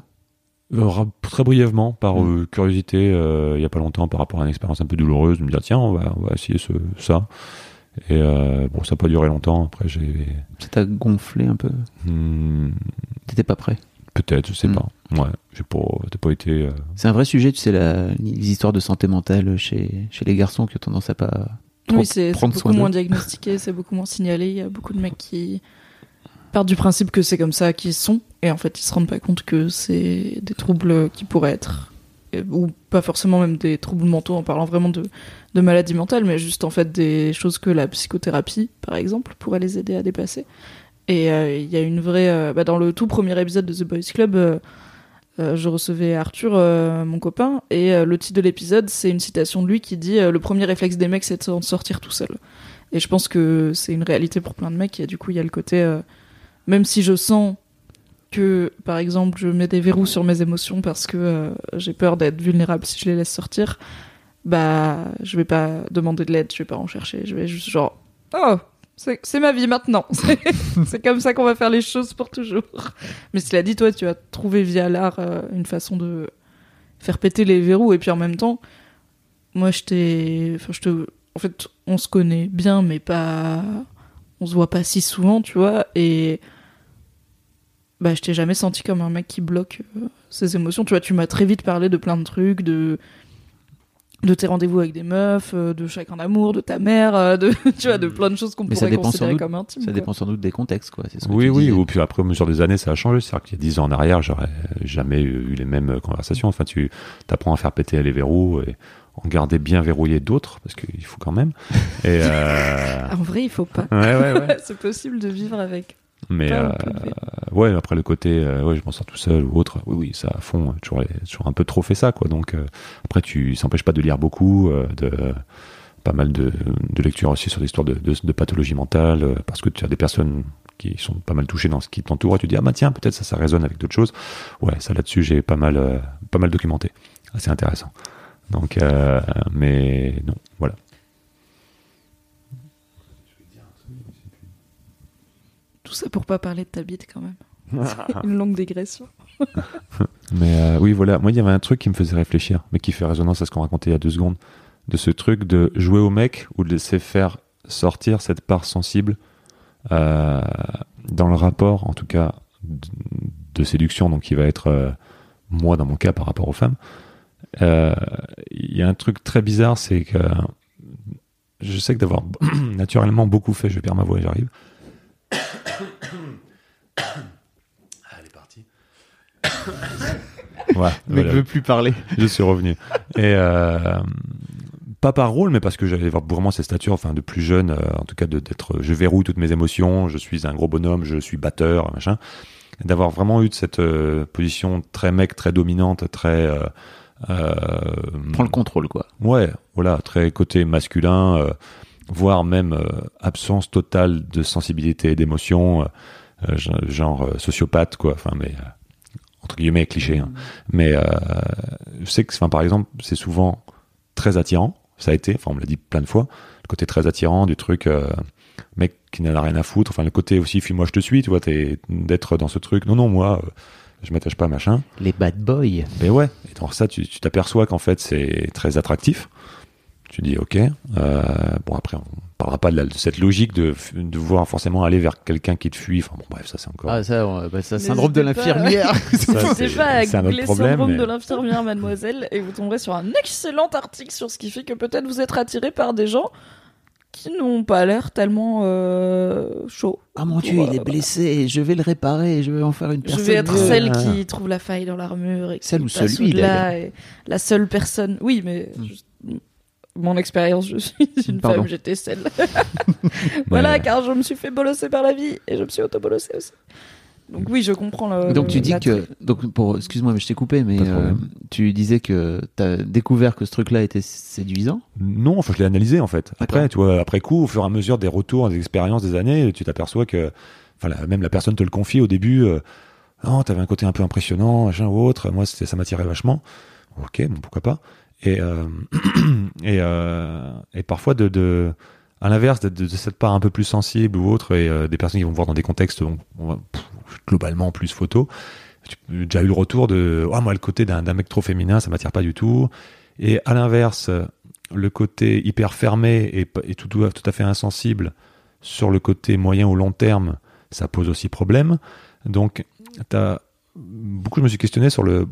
Euh, très brièvement, par Mm. euh, curiosité, euh, il y a pas longtemps, par rapport à une expérience un peu douloureuse, de me dire tiens, on va, on va essayer ce, ça. Et euh, bon, ça n'a pas duré longtemps. Après, j'ai Ça t'a gonflé un peu? Hmm, T'étais pas prêt? Peut-être, je sais Mm. pas. Ouais, j'ai pas, pas été. euh, C'est un vrai sujet, tu sais, la, les histoires de santé mentale chez, chez les garçons qui ont tendance à pas Oui, c'est beaucoup moins diagnostiqué, c'est beaucoup moins signalé. Il y a beaucoup de mecs qui partent du principe que c'est comme ça qu'ils sont, et en fait, ils se rendent pas compte que c'est des troubles qui pourraient être, euh, ou pas forcément même des troubles mentaux en parlant vraiment de, de maladies mentales, mais juste en fait des choses que la psychothérapie, par exemple, pourrait les aider à dépasser. Et euh, il y a une vraie. euh, bah, dans le tout premier épisode de The Boys Club, euh, euh, je recevais Arthur, euh, mon copain, et euh, le titre de l'épisode, c'est une citation de lui qui dit Le premier réflexe des mecs, c'est de s'en sortir tout seul. Et je pense que c'est une réalité pour plein de mecs, et du coup, il y a le côté. même si je sens que, par exemple, je mets des verrous sur mes émotions parce que j'ai peur d'être vulnérable si je les laisse sortir, bah, je vais pas demander de l'aide, je vais pas en chercher, je vais juste genre, oh, c'est ma vie maintenant, c'est comme ça qu'on va faire les choses pour toujours. Mais cela dit, toi, tu as trouvé via l'art euh, une façon de faire péter les verrous, et puis en même temps, moi, je t'ai, enfin, en fait, on se connaît bien, mais pas, on se voit pas si souvent, tu vois, et bah, je t'ai jamais senti comme un mec qui bloque euh, ses émotions. Tu vois, tu m'as très vite parlé de plein de trucs, de de tes rendez-vous avec des meufs, euh, de chacun d'amour, de ta mère, euh, de tu vois, de plein de choses qu'on pourrait considérer doute- comme intimes. Ça quoi. dépend sans doute des contextes, quoi. c'est ce que Oui, tu oui. Ou puis après, au mesure des années, ça a changé. C'est-à-dire qu'il y a 10 ans en arrière, j'aurais jamais eu les mêmes conversations. Enfin, tu apprends à faire péter les verrous et en garder bien verrouillé d'autres, parce qu'il faut quand même. Et euh... En vrai, il faut pas. ouais, ouais, ouais. c'est possible de vivre avec. Mais euh, ouais, après le côté, euh, ouais, je m'en sors tout seul ou autre. Oui, oui, ça à fond. euh, Toujours, toujours un peu trop fait ça, quoi. Donc euh, après, tu s'empêche pas de lire beaucoup, euh, de pas mal de, de lectures aussi sur l'histoire de, de, de pathologie mentale, euh, parce que tu as des personnes qui sont pas mal touchées dans ce qui t'entoure. et Tu dis ah bah tiens, peut-être ça, ça résonne avec d'autres choses. Ouais, ça là-dessus, j'ai pas mal, euh, pas mal documenté. Assez intéressant. Donc, euh, mais non, voilà. Tout ça pour pas parler de ta bite quand même. C'est une longue digression. Mais euh, oui, voilà. Moi, il y avait un truc qui me faisait réfléchir, mais qui fait résonance à ce qu'on racontait il y a deux secondes, de ce truc de jouer au mec ou de laisser faire sortir cette part sensible euh, dans le rapport, en tout cas, de, de séduction, donc qui va être euh, moi dans mon cas par rapport aux femmes. Il y a un truc très bizarre, c'est que je sais que d'avoir naturellement beaucoup fait, je perds ma voix et j'arrive. Elle est partie. voilà, Le mec voilà. veut plus parler. je suis revenu. Et euh, pas par rôle, mais parce que j'avais vraiment cette stature, enfin de plus jeune, euh, en tout cas de- d'être, je verrouille toutes mes émotions, je suis un gros bonhomme, je suis batteur, machin. D'avoir vraiment eu de cette euh, position très mec, très dominante, très euh, euh, Prends le contrôle, quoi. Ouais, voilà, très côté masculin, euh, voire même euh, absence totale de sensibilité et d'émotion, euh, euh, genre- sociopathe, quoi. Enfin, mais entre guillemets cliché. hein. Mais euh, je sais que, enfin, par exemple, c'est souvent très attirant. Ça a été, enfin, on me l'a dit plein de fois, le côté très attirant du truc. mec qui n'en a rien à foutre enfin le côté aussi fuis-moi je te suis tu vois d'être dans ce truc non non moi euh, je m'attache pas machin Les bad boys. mais ouais, et dans ça, tu t'aperçois qu'en fait, c'est très attractif. Tu dis, ok. Euh, bon, après, on parlera pas de, la- de cette logique de, de vouloir forcément aller vers quelqu'un qui te fuit. Enfin, bon, bref, ça, c'est encore. Ah, ça, on- bah, ça syndrome de l'infirmière. N'hésitez c'est- pas à c'est un autre googler problème, syndrome mais- de l'infirmière, mademoiselle, et vous tomberez sur un excellent article sur ce qui fait que peut-être vous êtes attiré par des gens qui n'ont pas l'air tellement euh, chauds. Ah mon dieu, il est blessé. Je vais le réparer. Je vais en faire une Je personne. vais être mieux. celle Ah. qui trouve la faille dans l'armure et qui Celle ou celui, et la seule personne. Oui, mais Mm. juste- mon expérience, je suis une Pardon. femme, j'étais celle. voilà, car je me suis fait bolosser par la vie et je me suis auto-bolossée aussi. Donc oui, je comprends le. Donc tu dis que donc pour excuse-moi mais je t'ai coupé mais euh, tu disais que t'as découvert que ce truc-là était séduisant? Non, enfin, je l'ai analysé en fait. Après, tu vois, après coup, au fur et à mesure des retours, des expériences, des années, tu t'aperçois que, enfin, la- même la personne te le confie au début. Euh, oh, t'avais un côté un peu impressionnant, machin ou autre. Moi, c'était, ça m'attirait vachement. Ok, bon, pourquoi pas. Et euh, et euh, et parfois de, de à l'inverse de, cette part un peu plus sensible ou autre, et euh, des personnes qui vont voir dans des contextes donc, on va- globalement plus photo. J'ai déjà eu le retour de, oh, moi, le côté d'un, mec trop féminin, ça m'attire pas du tout. Et à l'inverse, le côté hyper fermé et, et tout, tout, tout à fait insensible sur le côté moyen ou long terme, ça pose aussi problème. Donc, t'as, beaucoup, je me suis questionné sur le,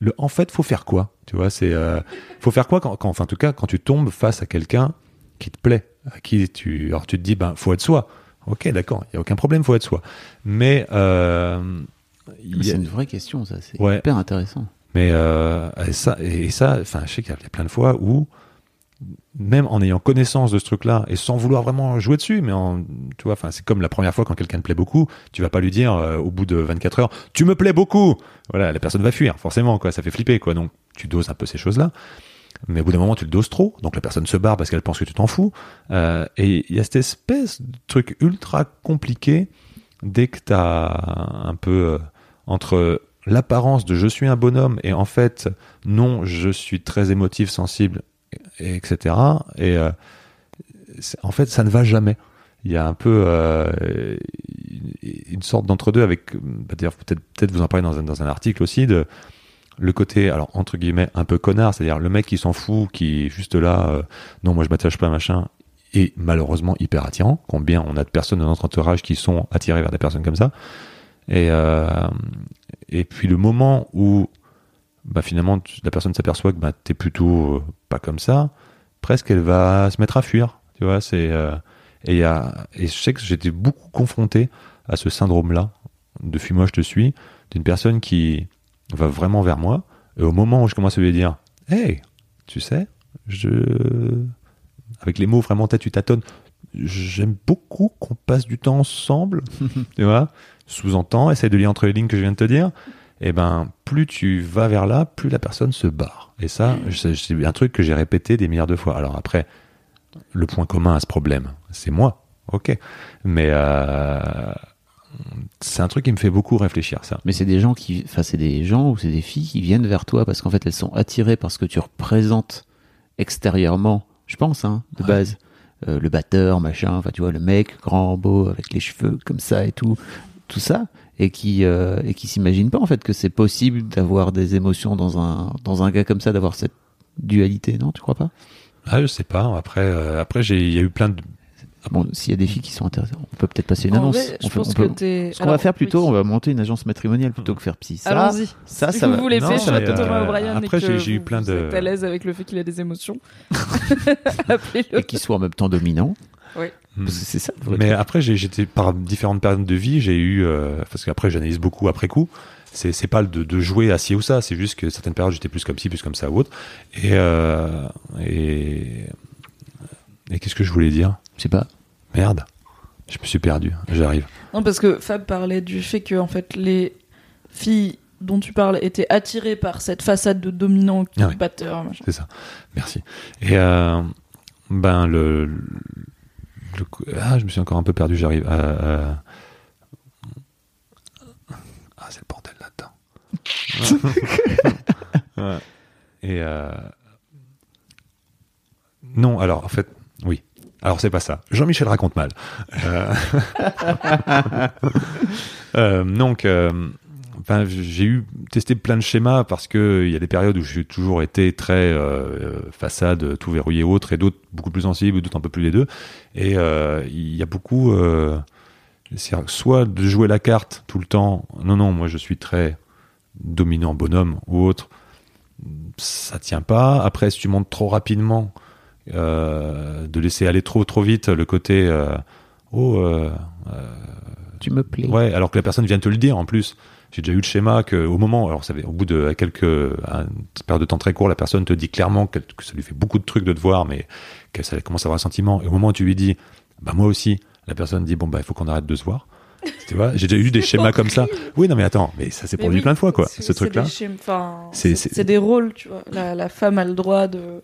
le en fait, faut faire quoi Tu vois, c'est, euh, faut faire quoi quand, quand, enfin, en tout cas, quand tu tombes face à quelqu'un qui te plaît, à qui tu, alors tu te dis, ben, faut être soi. Ok, d'accord, il y a aucun problème, faut être soi. Mais, euh, a- C'est une vraie question ça, c'est Ouais. hyper intéressant. mais euh, et ça, et ça, enfin, je sais qu'il y a plein de fois où, même en ayant connaissance de ce truc-là et sans vouloir vraiment jouer dessus, mais en, tu vois, c'est comme la première fois quand quelqu'un te plaît beaucoup, tu vas pas lui dire euh, au bout de 24 heures, tu me plais beaucoup. Voilà, la personne va fuir, forcément, quoi, ça fait flipper, quoi. Donc, tu doses un peu ces choses-là. Mais au bout d'un moment, tu le doses trop, donc la personne se barre parce qu'elle pense que tu t'en fous. Euh, et il y a cette espèce de truc ultra compliqué dès que t'as un peu euh, entre l'apparence de je suis un bonhomme et en fait non je suis très émotif sensible et- etc et euh, en fait ça ne va jamais. Il y a un peu euh, une- sorte d'entre deux avec bah, peut-être peut-être vous en parlez dans un, dans un article aussi de le côté alors entre guillemets un peu connard c'est-à-dire le mec qui s'en fout qui est juste là euh, non moi je m'attache pas machin et malheureusement hyper attirant. Combien on a de personnes dans notre entourage qui sont attirées vers des personnes comme ça. Et et puis le moment où bah, finalement tu- la personne s'aperçoit que bah, t'es plutôt euh, pas comme ça, presque elle va se mettre à fuir. Tu vois, c'est euh, et, a, et je sais que j'étais beaucoup confronté à ce syndrome-là de fuis-moi je te suis, d'une personne qui va vraiment vers moi. Et au moment où je commence à lui dire, hey, tu sais, je avec les mots vraiment tête tu tâtonnes, j'aime beaucoup qu'on passe du temps ensemble, tu vois sous-entend, essaye de lire entre les lignes que je viens de te dire, et ben plus tu vas vers là, plus la personne se barre. Et ça, c'est c'est un truc que j'ai répété des milliards de fois. Alors après, le point commun à ce problème, c'est moi, ok, mais euh, c'est un truc qui me fait beaucoup réfléchir ça. Mais c'est des gens qui, enfin c'est des gens ou c'est des filles qui viennent vers toi parce qu'en fait elles sont attirées par ce que tu représentes extérieurement. Je pense, hein, de Ouais. base. Euh, le batteur, machin, enfin tu vois le mec grand, beau, avec les cheveux comme ça et tout, tout ça, et qui euh, et qui s'imaginent pas en fait que c'est possible d'avoir des émotions dans un dans un gars comme ça, d'avoir cette dualité, non Tu crois pas? Ah, je sais pas. Après, euh, après j'ai, il y a eu plein de. Bon, s'il y a des filles qui sont intéressées, on peut peut-être passer une En annonce. vrai, je on peut- pense on peut- que t'es. Ce qu'on va faire plutôt, oui. on va monter une agence matrimoniale plutôt que faire psy. Ça, Allons-y. ça, si ça vous va. voulez mais, de Thomas euh, O'Brien après, et que j'ai- j'ai eu vous- plein vous de- êtes à l'aise avec le fait qu'il a des émotions, appelez-le. et qui soit en même temps dominant. Oui. Parce que c'est ça. le vrai Mais truc. après, j'étais par différentes périodes de vie, j'ai eu euh, parce qu'après j'analyse beaucoup après coup. C'est c'est pas de, de jouer à ci ou ça, c'est juste que certaines périodes j'étais plus comme ci, plus comme ça ou autre. Et euh, et et qu'est-ce que je voulais dire? Je sais pas. Merde, je me suis perdu. J'arrive. Non, parce que Fab parlait du fait que en fait les filles dont tu parles étaient attirées par cette façade de dominant qui Ah oui. batteur. C'est ça. Merci. Et euh, ben le, le coup- ah je me suis encore un peu perdu. J'arrive. Euh, euh, ah c'est le bordel là-dedans. Ouais. Et euh, non alors en fait oui. Alors c'est pas ça. Jean-Michel raconte mal. Donc J'ai eu testé plein de schémas parce que il y a des périodes où j'ai toujours été très euh, façade, tout verrouillé autre, et d'autres beaucoup plus sensibles, d'autres un peu plus les deux. Et euh, il y a beaucoup, euh, soit de jouer la carte tout le temps. Non, non, moi je suis très dominant bonhomme ou autre. Ça tient pas. Après, si tu montes trop rapidement, euh, de laisser aller trop trop vite le côté euh, oh euh, euh, tu me plais. Ouais, alors que la personne vient te le dire en plus. J'ai déjà eu le schéma que au moment, alors ça fait, au bout de quelques une période de temps très court, la personne te dit clairement que, ça lui fait beaucoup de trucs de te voir, mais qu'elle commence à avoir un sentiment. Et au moment où tu lui dis, bah moi aussi, la personne dit bon bah il faut qu'on arrête de se voir. Tu vois, j'ai déjà eu des schémas comme ça. Oui, non, mais attends, mais ça s'est produit plein de fois, quoi, ce truc-là. C'est des rôles, tu vois. La, la, femme a le droit de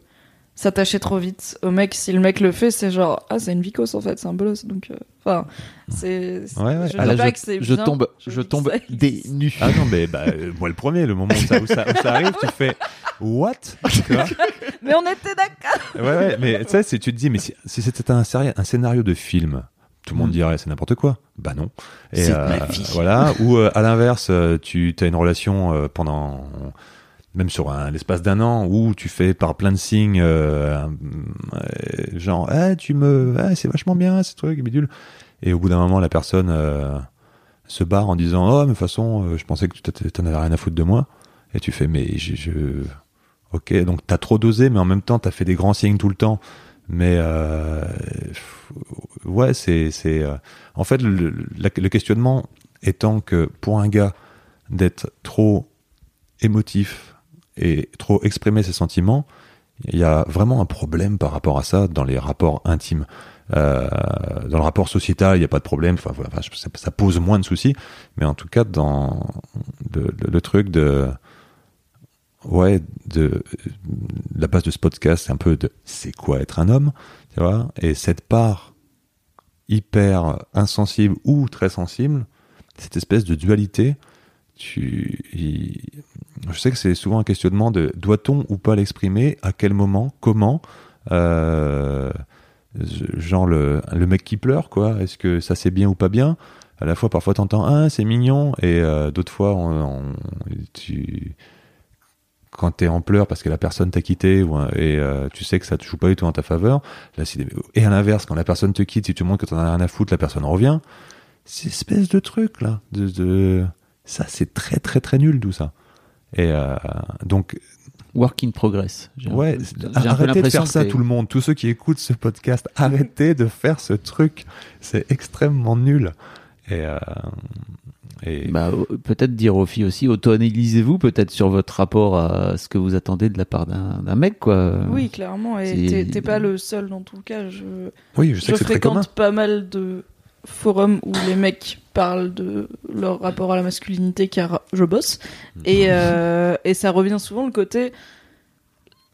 s'attacher trop vite au mec. Si le mec le fait, c'est genre, ah, c'est une vicose, en fait, c'est un bolos. Donc, euh, enfin, c'est. Ouais, ouais. Je, ah, là, je, je tombe, je, tombe des nus. Ah non, mais bah, euh, moi, le premier, le moment où ça, où ça, où ça arrive, tu fais, what? mais on était d'accord. ouais, ouais, mais tu sais, tu te dis, mais si, si c'était un, un scénario de film, tout le monde mm. dirait c'est n'importe quoi. Bah non. Et euh, voilà. Ou euh, à l'inverse, tu as une relation euh, pendant même sur l'espace d'un an où tu fais par plein de signes genre eh, tu me eh, c'est vachement bien ce truc bidule et au bout d'un moment la personne se barre en disant oh mais de toute façon je pensais que tu t'en rien à foutre de moi et tu fais mais je, ok donc t'as trop dosé mais en même temps t'as fait des grands signes tout le temps mais euh, ouais, c'est c'est euh, en fait le, le, questionnement étant que pour un gars d'être trop émotif et trop exprimer ses sentiments, il y a vraiment un problème par rapport à ça dans les rapports intimes. Euh, dans le rapport sociétal, il n'y a pas de problème. Enfin, ça, pose moins de soucis. Mais en tout cas, dans le truc de ouais, de, la base de ce podcast, c'est un peu de c'est quoi être un homme, tu vois, et cette part hyper insensible ou très sensible, cette espèce de dualité, tu, je sais que c'est souvent un questionnement de doit-on ou pas l'exprimer, à quel moment, comment, euh, genre le, mec qui pleure, quoi, est-ce que ça c'est bien ou pas bien? À la fois parfois t'entends ah c'est mignon et euh, d'autres fois on, tu quand t'es en pleurs parce que la personne t'a quitté et euh, tu sais que ça te joue pas du tout en ta faveur. Et à l'inverse, quand la personne te quitte, si tu montres que t'en as rien à foutre, la personne revient. C'est espèce de truc là, ça c'est très très très nul tout ça. Et euh, donc work in progress. Ouais, arrêtez de faire ça tout le monde, tous ceux qui écoutent ce podcast, arrêtez de faire ce truc, c'est extrêmement nul. Et euh, bah, peut-être dire aux filles aussi, auto-analysez-vous peut-être sur votre rapport à ce que vous attendez de la part d'un mec, quoi. Oui, clairement. Et t'es pas le seul dans tout cas. Je, oui, je sais je fréquente pas mal de forums où les mecs parlent de leur rapport à la masculinité car je bosse. Et, euh, et ça revient souvent le côté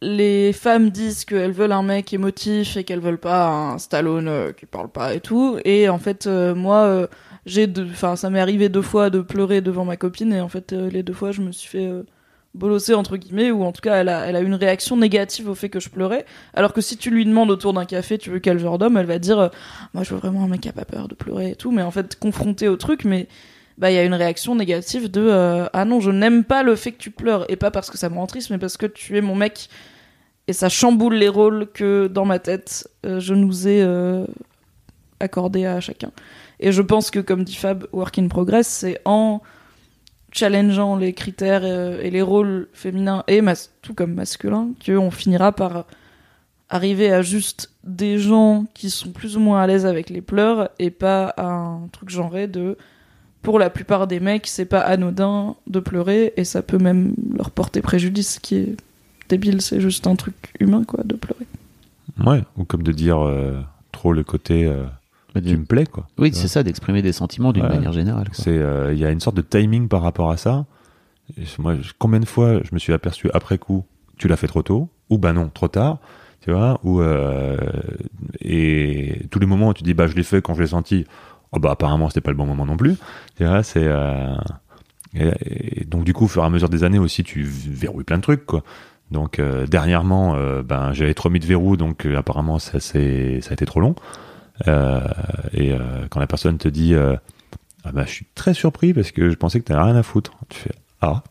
les femmes disent qu'elles veulent un mec émotif et qu'elles veulent pas un Stallone euh, qui parle pas et tout. Et en fait, euh, moi, j'ai enfin ça m'est arrivé deux fois de pleurer devant ma copine et en fait les deux fois je me suis fait euh, bolosser entre guillemets ou en tout cas elle a elle a une réaction négative au fait que je pleurais. Alors que si tu lui demandes autour d'un café tu veux quel genre d'homme elle va dire euh, moi je veux vraiment un mec qui a pas peur de pleurer et tout. Mais en fait confronté au truc mais bah il y a une réaction négative de ah non je n'aime pas le fait que tu pleures. Et pas parce que ça me rend triste mais parce que tu es mon mec. Et ça chamboule les rôles que dans ma tête je nous ai accordés à chacun. Et je pense que, comme dit Fab, Work in Progress, c'est en challengeant les critères euh, et les rôles féminins et tout comme masculins qu'on finira par arriver à juste des gens qui sont plus ou moins à l'aise avec les pleurs et pas à un truc genré de pour la plupart des mecs c'est pas anodin de pleurer et ça peut même leur porter préjudice ce qui est débile c'est juste un truc humain quoi de pleurer. Ouais ou comme de dire euh, trop le côté euh, tu me plais quoi. Oui, c'est ça, d'exprimer des sentiments d'une manière générale. Euh, il y a une sorte de timing par rapport à ça. moi, combien de fois je me suis aperçu après coup, tu l'as fait trop tôt, ou ben non, trop tard, tu vois, ou euh, et tous les moments où tu dis bah je l'ai fait quand je l'ai senti, oh bah apparemment c'était pas le bon moment non plus, tu vois, c'est euh, et, donc du coup au fur et à mesure des années aussi tu verrouilles plein de trucs quoi. Donc dernièrement, ben j'avais trop mis de verrou, donc apparemment ça ça a été trop long. Euh, et euh, quand la personne te dit euh, ah bah, je suis très surpris parce que je pensais que tu rien à foutre. Tu fais Ah,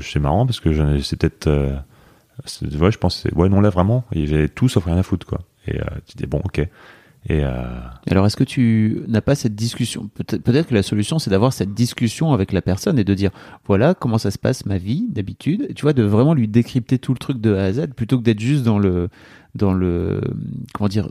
c'est marrant parce que c'est peut-être. ouais, je pense. Ouais, non, là vraiment, j'ai tout sauf rien à foutre, quoi. Et tu dis Bon, ok. Et Alors, est-ce que tu n'as pas cette discussion? Peut-être que la solution, c'est d'avoir cette discussion avec la personne et de dire voilà comment ça se passe ma vie d'habitude. Tu vois, de vraiment lui décrypter tout le truc de A à Z plutôt que d'être juste dans le dans le comment dire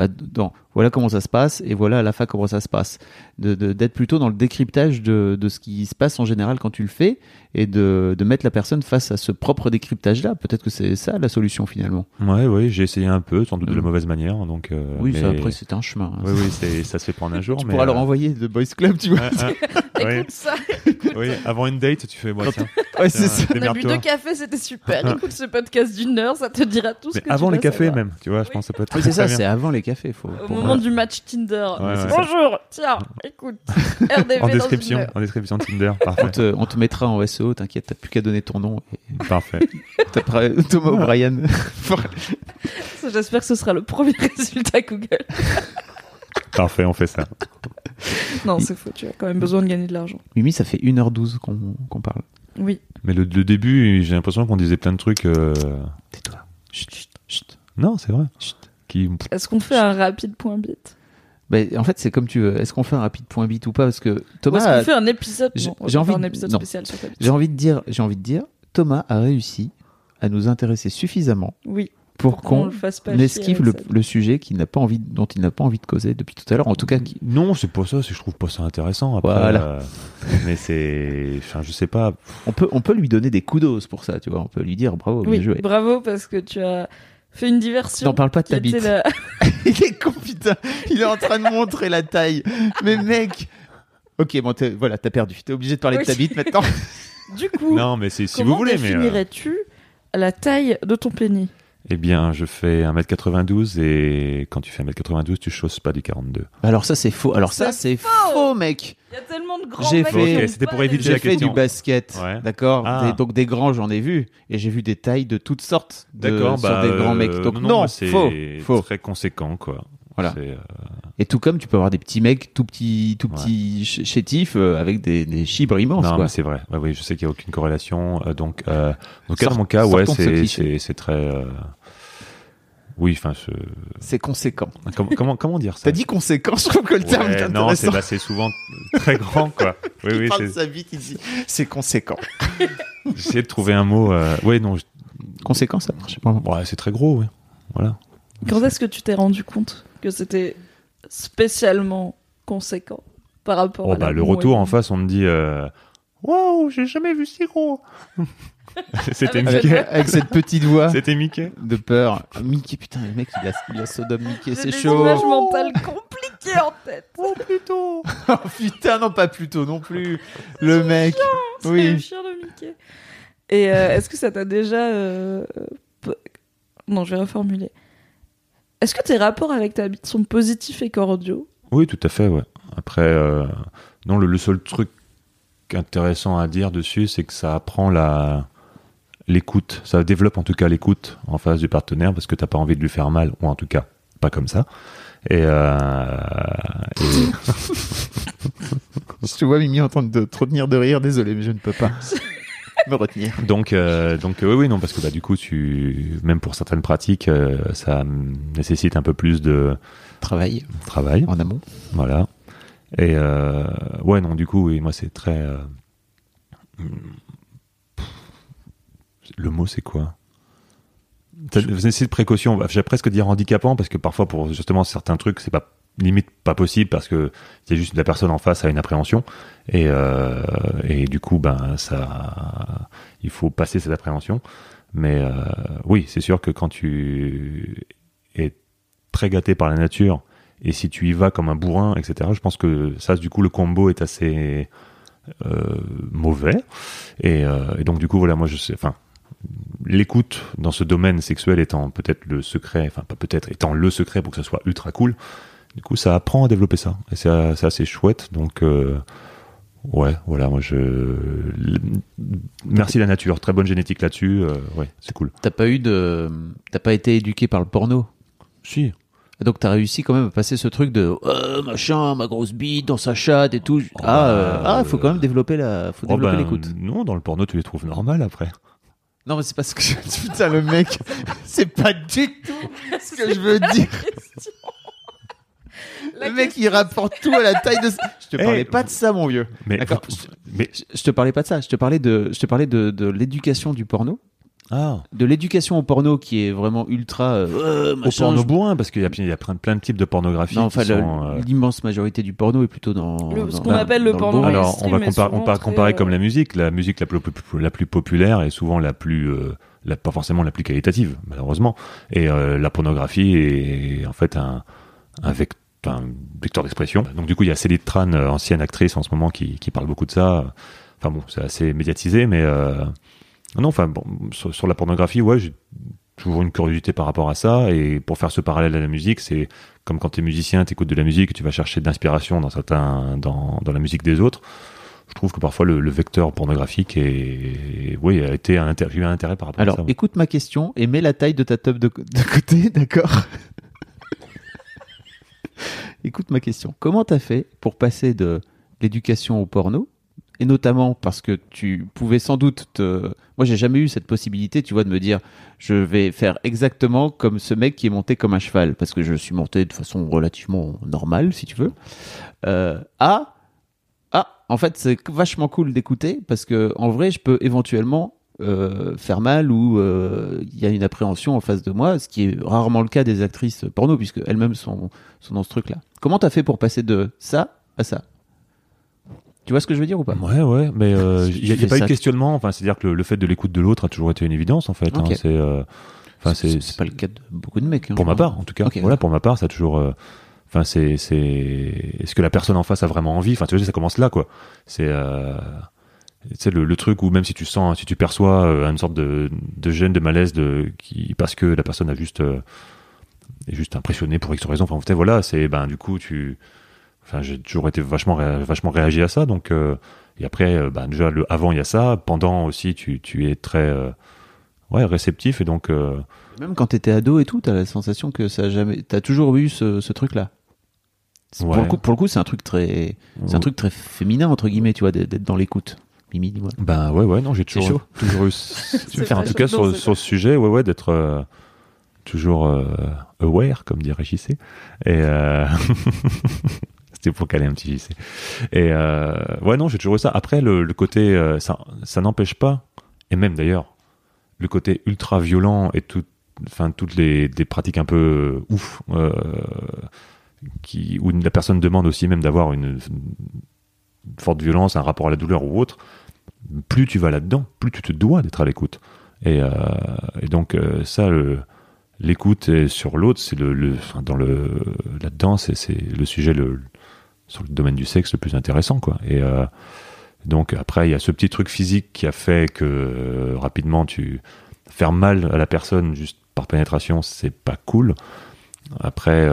bah, dans voilà comment ça se passe et voilà à la fin comment ça se passe de d'être plutôt dans le décryptage de, de ce qui se passe en général quand tu le fais et de, de mettre la personne face à ce propre décryptage là peut-être que c'est ça la solution finalement Ouais, oui, j'ai essayé un peu, sans doute de la Mm. mauvaise manière. Donc, euh, oui mais- ça, après c'est un chemin hein. Oui, oui, ça se fait prendre un jour. tu mais, pourras leur euh, envoyer de boys club tu vois ça, oui, avant une date, tu fais, bon, tiens, ouais c'est tiens, ça on a bu deux cafés, c'était super. Écoute ce podcast d'une heure, ça te dira tout ce Mais que avant tu les cafés savoir. même, tu vois, je Oui. pense que ça peut être Oui, c'est ça c'est avant les cafés faut, Au moment du match Tinder. Ouais, ouais. Bonjour, tiens, écoute. RDV En dans description, une en description Tinder, on parfait, te, on te mettra en SEO t'inquiète t'as plus qu'à donner ton nom et parfait. Thomas O'Brien Ça, J'espère que ce sera le premier résultat Google. Parfait, on fait ça. Non, c'est faux, tu as quand même besoin de gagner de l'argent. Mimi ça fait 1h12 qu'on qu'on parle Oui. Mais le, le début, j'ai l'impression qu'on disait plein de trucs. euh, tais-toi chut chut chut Non, c'est vrai. Qui... Est-ce qu'on fait un rapide point bit Ben, en fait, c'est comme tu veux. Est-ce qu'on fait un rapide point bit ou pas? Parce que Thomas, est-ce qu'on a- fait un épisode? J'ai- envie faire un de- épisode non. spécial sur j'ai envie de dire, j'ai envie de dire, Thomas a réussi à nous intéresser suffisamment Oui. pour qu'on chier esquive le, sujet qui n'a pas envie, dont il n'a pas envie de causer depuis tout à l'heure. En tout cas, qui- Non, c'est pas ça, je trouve pas ça intéressant. Après, Voilà. euh, mais c'est. Enfin, je sais pas. on peut, on peut lui donner des kudos pour ça. Tu vois, on peut lui dire bravo, Oui, bien joué. bravo parce que tu as fait une diversion. N'en parle pas de ta bite. la- il est con, putain. Il est en train de montrer la taille. Mais mec. Ok, bon, voilà, t'as perdu. T'es obligé de parler Oui. de ta bite maintenant. Du coup, Non, mais c'est si vous voulez. Mais, euh, définirais-tu la taille de ton pénis? Eh bien, je fais 1m92 et quand tu fais 1m92, tu chausses pas du 42. Alors ça, c'est faux. Alors ça, C'est faux, mec. Il y a tellement de grands J'ai mecs fait- c'était pour les- éviter J'ai la fait question. du basket, Ouais. d'accord. Ah. Donc des grands, j'en ai vu, et j'ai vu des tailles de toutes sortes. de- D'accord, sur bah, des grands mecs. euh, Donc non, non, moi, c'est faux, faux. très conséquent, quoi. Voilà. Euh, Et tout comme tu peux avoir des petits mecs, tout petits, tout Ouais. petits ch- chétifs euh, avec des, des chibres immenses, non, quoi. mais c'est vrai. Ouais, oui, je sais qu'il n'y a aucune corrélation. euh, donc, euh, donc Sort- dans mon cas, ouais, c'est, très. euh, Oui, enfin. C'est conséquent. comment, comment, comment dire ça? T'as dit conséquent, je trouve que le terme Ouais, est Non, c'est, bah, c'est souvent très grand, quoi. Oui, il oui, parle de sa bite, il dit c'est conséquent. j'essaie de trouver un mot. Euh... Oui, non, je- Conséquent, ça marche pas. ouais, c'est très gros, oui. Voilà. Quand est-ce que tu t'es rendu compte? Que c'était spécialement conséquent par rapport Oh, à bah, le retour en face, on me dit euh, Waouh, j'ai jamais vu si gros C'était Avec Mickey. Avec, cette petite voix C'était Mickey. de peur. Mickey, putain, le mec, il a, il a Sodome Mickey, J'ai c'est des chaud. images mentales compliquées en tête. Oh, plutôt Oh putain, non, pas plus tôt non plus. Le mec. C'est le Oui. chien de Mickey. Et euh, est-ce que ça t'a déjà... euh, Non, je vais reformuler. Est-ce que tes rapports avec ta bite sont positifs et cordiaux? Oui, tout à fait, ouais. Après, euh, non, le, le seul truc intéressant à dire dessus, c'est que ça apprend la l'écoute. Ça développe en tout cas l'écoute en face du partenaire parce que t'as pas envie de lui faire mal, ou en tout cas pas comme ça. Et, euh, et- Je te vois Mimi en train de te retenir de rire, désolé, mais je ne peux pas me retenir. donc, euh, donc euh, oui, oui, non, parce que bah, du coup, tu, même pour certaines pratiques, euh, ça nécessite un peu plus de Travail travail. en amont. Voilà. Et euh, ouais, non, du coup, oui, moi, c'est très. Le mot, c'est quoi? Essayez de précaution. Bah, J'ai presque dire handicapant parce que parfois, pour justement certains trucs, c'est pas limite pas possible parce que c'est juste la personne en face a une appréhension et euh, et du coup, ben ça, il faut passer cette appréhension. Mais euh, oui, c'est sûr que quand tu es très gâté par la nature et si tu y vas comme un bourrin, etc., je pense que ça, du coup, le combo est assez euh, mauvais. Et, et donc, du coup, voilà, moi, je sais, enfin, l'écoute dans ce domaine sexuel étant peut-être le secret, enfin, pas peut-être, étant le secret pour que ça soit ultra cool, du coup, ça apprend à développer ça. Et c'est assez chouette. Donc, euh, ouais, voilà, moi, je. Merci la nature, très bonne génétique là-dessus. euh, ouais, c'est cool. T'as pas eu de, t'as pas été éduqué par le porno? Si. Donc t'as réussi quand même à passer ce truc de Euh, machin, ma grosse bite dans sa chatte et tout. ah, euh, bah, ah, faut quand même développer la, faut Oh, développer ben, l'écoute. Non, dans le porno, tu les trouves normales après. Non mais c'est parce que je... putain le mec, c'est pas du tout ce que je veux dire. Le mec il rapporte tout à la taille de. Je te Eh, parlais pas de ça mon vieux. Mais, D'accord. mais Je, te parlais pas de ça. Je te parlais de, je te parlais de, de l'éducation du porno. Ah. De l'éducation au porno qui est vraiment ultra. euh, Au porno bourrin, parce qu'il y a, il y a plein, plein de types de pornographie. Non, enfin, euh, l'immense majorité du porno est plutôt dans. Le- dans- ce qu'on appelle le porno. Alors, on va est comparer, on comparer euh, comme la musique. La musique la plus, la plus populaire est souvent la plus, euh, la, pas forcément la plus qualitative, malheureusement. Et euh, la pornographie est en fait un, un, vec- un vecteur d'expression. Donc du coup, il y a Céline Tran, euh, ancienne actrice en ce moment, qui, qui parle beaucoup de ça. Enfin bon, c'est assez médiatisé, mais euh, non, enfin bon, sur, sur la pornographie, ouais, j'ai toujours une curiosité par rapport à ça. Et pour faire ce parallèle à la musique, c'est comme quand tu es musicien, tu écoutes de la musique tu vas chercher de l'inspiration dans certains, dans, dans la musique des autres. Je trouve que parfois le, le vecteur pornographique est, oui, a été un intérêt, eu un intérêt par rapport Alors, à ça. ouais. écoute ma question et mets la taille de ta tub de, de côté, d'accord? Écoute ma question. Comment t'as fait pour passer de l'éducation au porno et notamment parce que tu pouvais sans doute te... Moi, j'ai jamais eu cette possibilité, tu vois, de me dire, je vais faire exactement comme ce mec qui est monté comme un cheval, parce que je suis monté de façon relativement normale, si tu veux. Euh, à, ah, en fait, c'est vachement cool d'écouter, parce que en vrai, je peux éventuellement euh, faire mal ou euh, il y a une appréhension en face de moi, ce qui est rarement le cas des actrices porno, puisque elles-mêmes sont, sont dans ce truc-là. Comment t'as fait pour passer de ça à ça? Tu vois ce que je veux dire ou pas? Ouais, ouais, mais euh, il n'y a, fais pas eu de questionnement. Enfin, c'est-à-dire que le, le fait de l'écoute de l'autre a toujours été une évidence, en fait. Hein. c'est, euh, enfin, C'est pas le cas de beaucoup de mecs. hein, pour ma part, en tout cas. Voilà, pour ma part, ça a toujours. Enfin, c'est, c'est. Est-ce que la personne en face a vraiment envie? Enfin, tu vois, ça commence là, quoi. C'est. Tu sais, le, le truc où même si tu sens, si tu perçois euh, une sorte de, de gêne, de malaise, de qui parce que la personne a juste euh, est juste impressionné pour X raison. Enfin, peut-être voilà, c'est ben du coup tu. Enfin, j'ai toujours été vachement vachement réagi à ça, donc. euh, et après, ben, déjà le avant il y a ça, pendant aussi tu, tu es très euh, ouais réceptif et donc. Même quand t'étais ado et tout, t'as la sensation que ça a jamais. T'as toujours eu ce, ce truc-là. C'est- Pour Ouais. le coup, pour le coup, c'est un truc très, c'est un truc très féminin entre guillemets, tu vois, d'être dans l'écoute. Mimi, dis-moi. Ben ouais, ouais, non, j'ai toujours, toujours eu. Enfin, en tout cas, chaud, sur, non, sur ce sujet, ouais, ouais, d'être euh, toujours euh, aware, comme dirait JC. Et euh, c'était pour caler un petit JC. Et ouais, non, j'ai toujours eu ça. Après, le, le côté, ça, ça n'empêche pas, et même d'ailleurs, le côté ultra violent et tout, enfin, toutes les, des pratiques un peu ouf, qui, où la personne demande aussi même d'avoir une, une forte violence, un rapport à la douleur ou autre plus tu vas là-dedans, plus tu te dois d'être à l'écoute. Et, euh, donc euh, ça, l'écoute sur l'autre, c'est le, dans le là-dedans, c'est, le sujet le, sur le domaine du sexe le plus intéressant, quoi. Et euh, donc après, il y a ce petit truc physique qui a fait que rapidement, tu faire mal à la personne juste par pénétration, c'est pas cool. Après,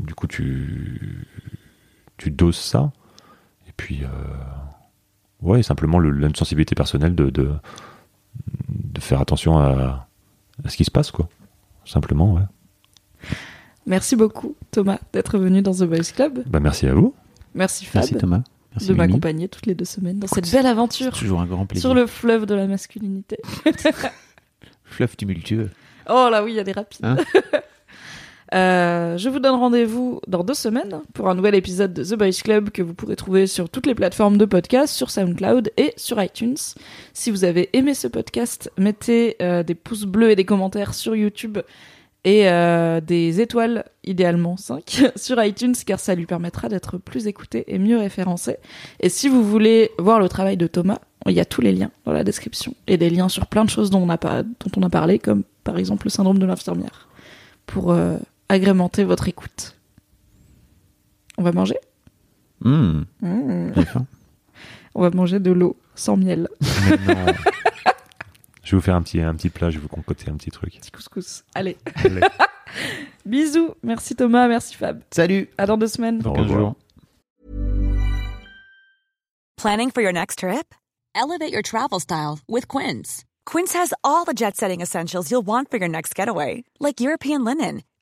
du coup, tu tu doses ça, puis. Euh, Ouais, simplement le, une sensibilité personnelle de, de, de faire attention à, à ce qui se passe, quoi. Simplement, ouais. Merci beaucoup, Thomas, d'être venu dans The Boys Club. Bah, merci à vous. Merci, Fab, Merci Thomas. Merci de m'accompagner toutes les deux semaines dans cette C'est- belle aventure C'est toujours un grand plaisir. sur le fleuve de la masculinité. fleuve tumultueux. Oh là oui, il y a des rapides. Hein? Euh, je vous donne rendez-vous dans deux semaines pour un nouvel épisode de The Boys Club que vous pourrez trouver sur toutes les plateformes de podcast, sur SoundCloud et sur iTunes. Si vous avez aimé ce podcast, mettez euh, des pouces bleus et des commentaires sur YouTube et euh, des étoiles, idéalement 5, sur iTunes car ça lui permettra d'être plus écouté et mieux référencé. Et si vous voulez voir le travail de Thomas, il y a tous les liens dans la description et des liens sur plein de choses dont on a, pas, dont on a parlé, comme par exemple le syndrome de l'infirmière, pour agrémenter votre écoute. On va manger? Mmh, Mmh. j'ai faim. On va manger de l'eau sans miel. Je vais vous faire un petit, un petit plat, je vais vous concocter un petit truc. Petit couscous. Allez, Allez. bisous. Merci Thomas, merci Fab. Salut. À dans deux semaines. Dans Au 15 revoir. jours. Planning for your next trip? Elevate your travel style with Quince. Quince has all the jet setting essentials you'll want for your next getaway, like European linen,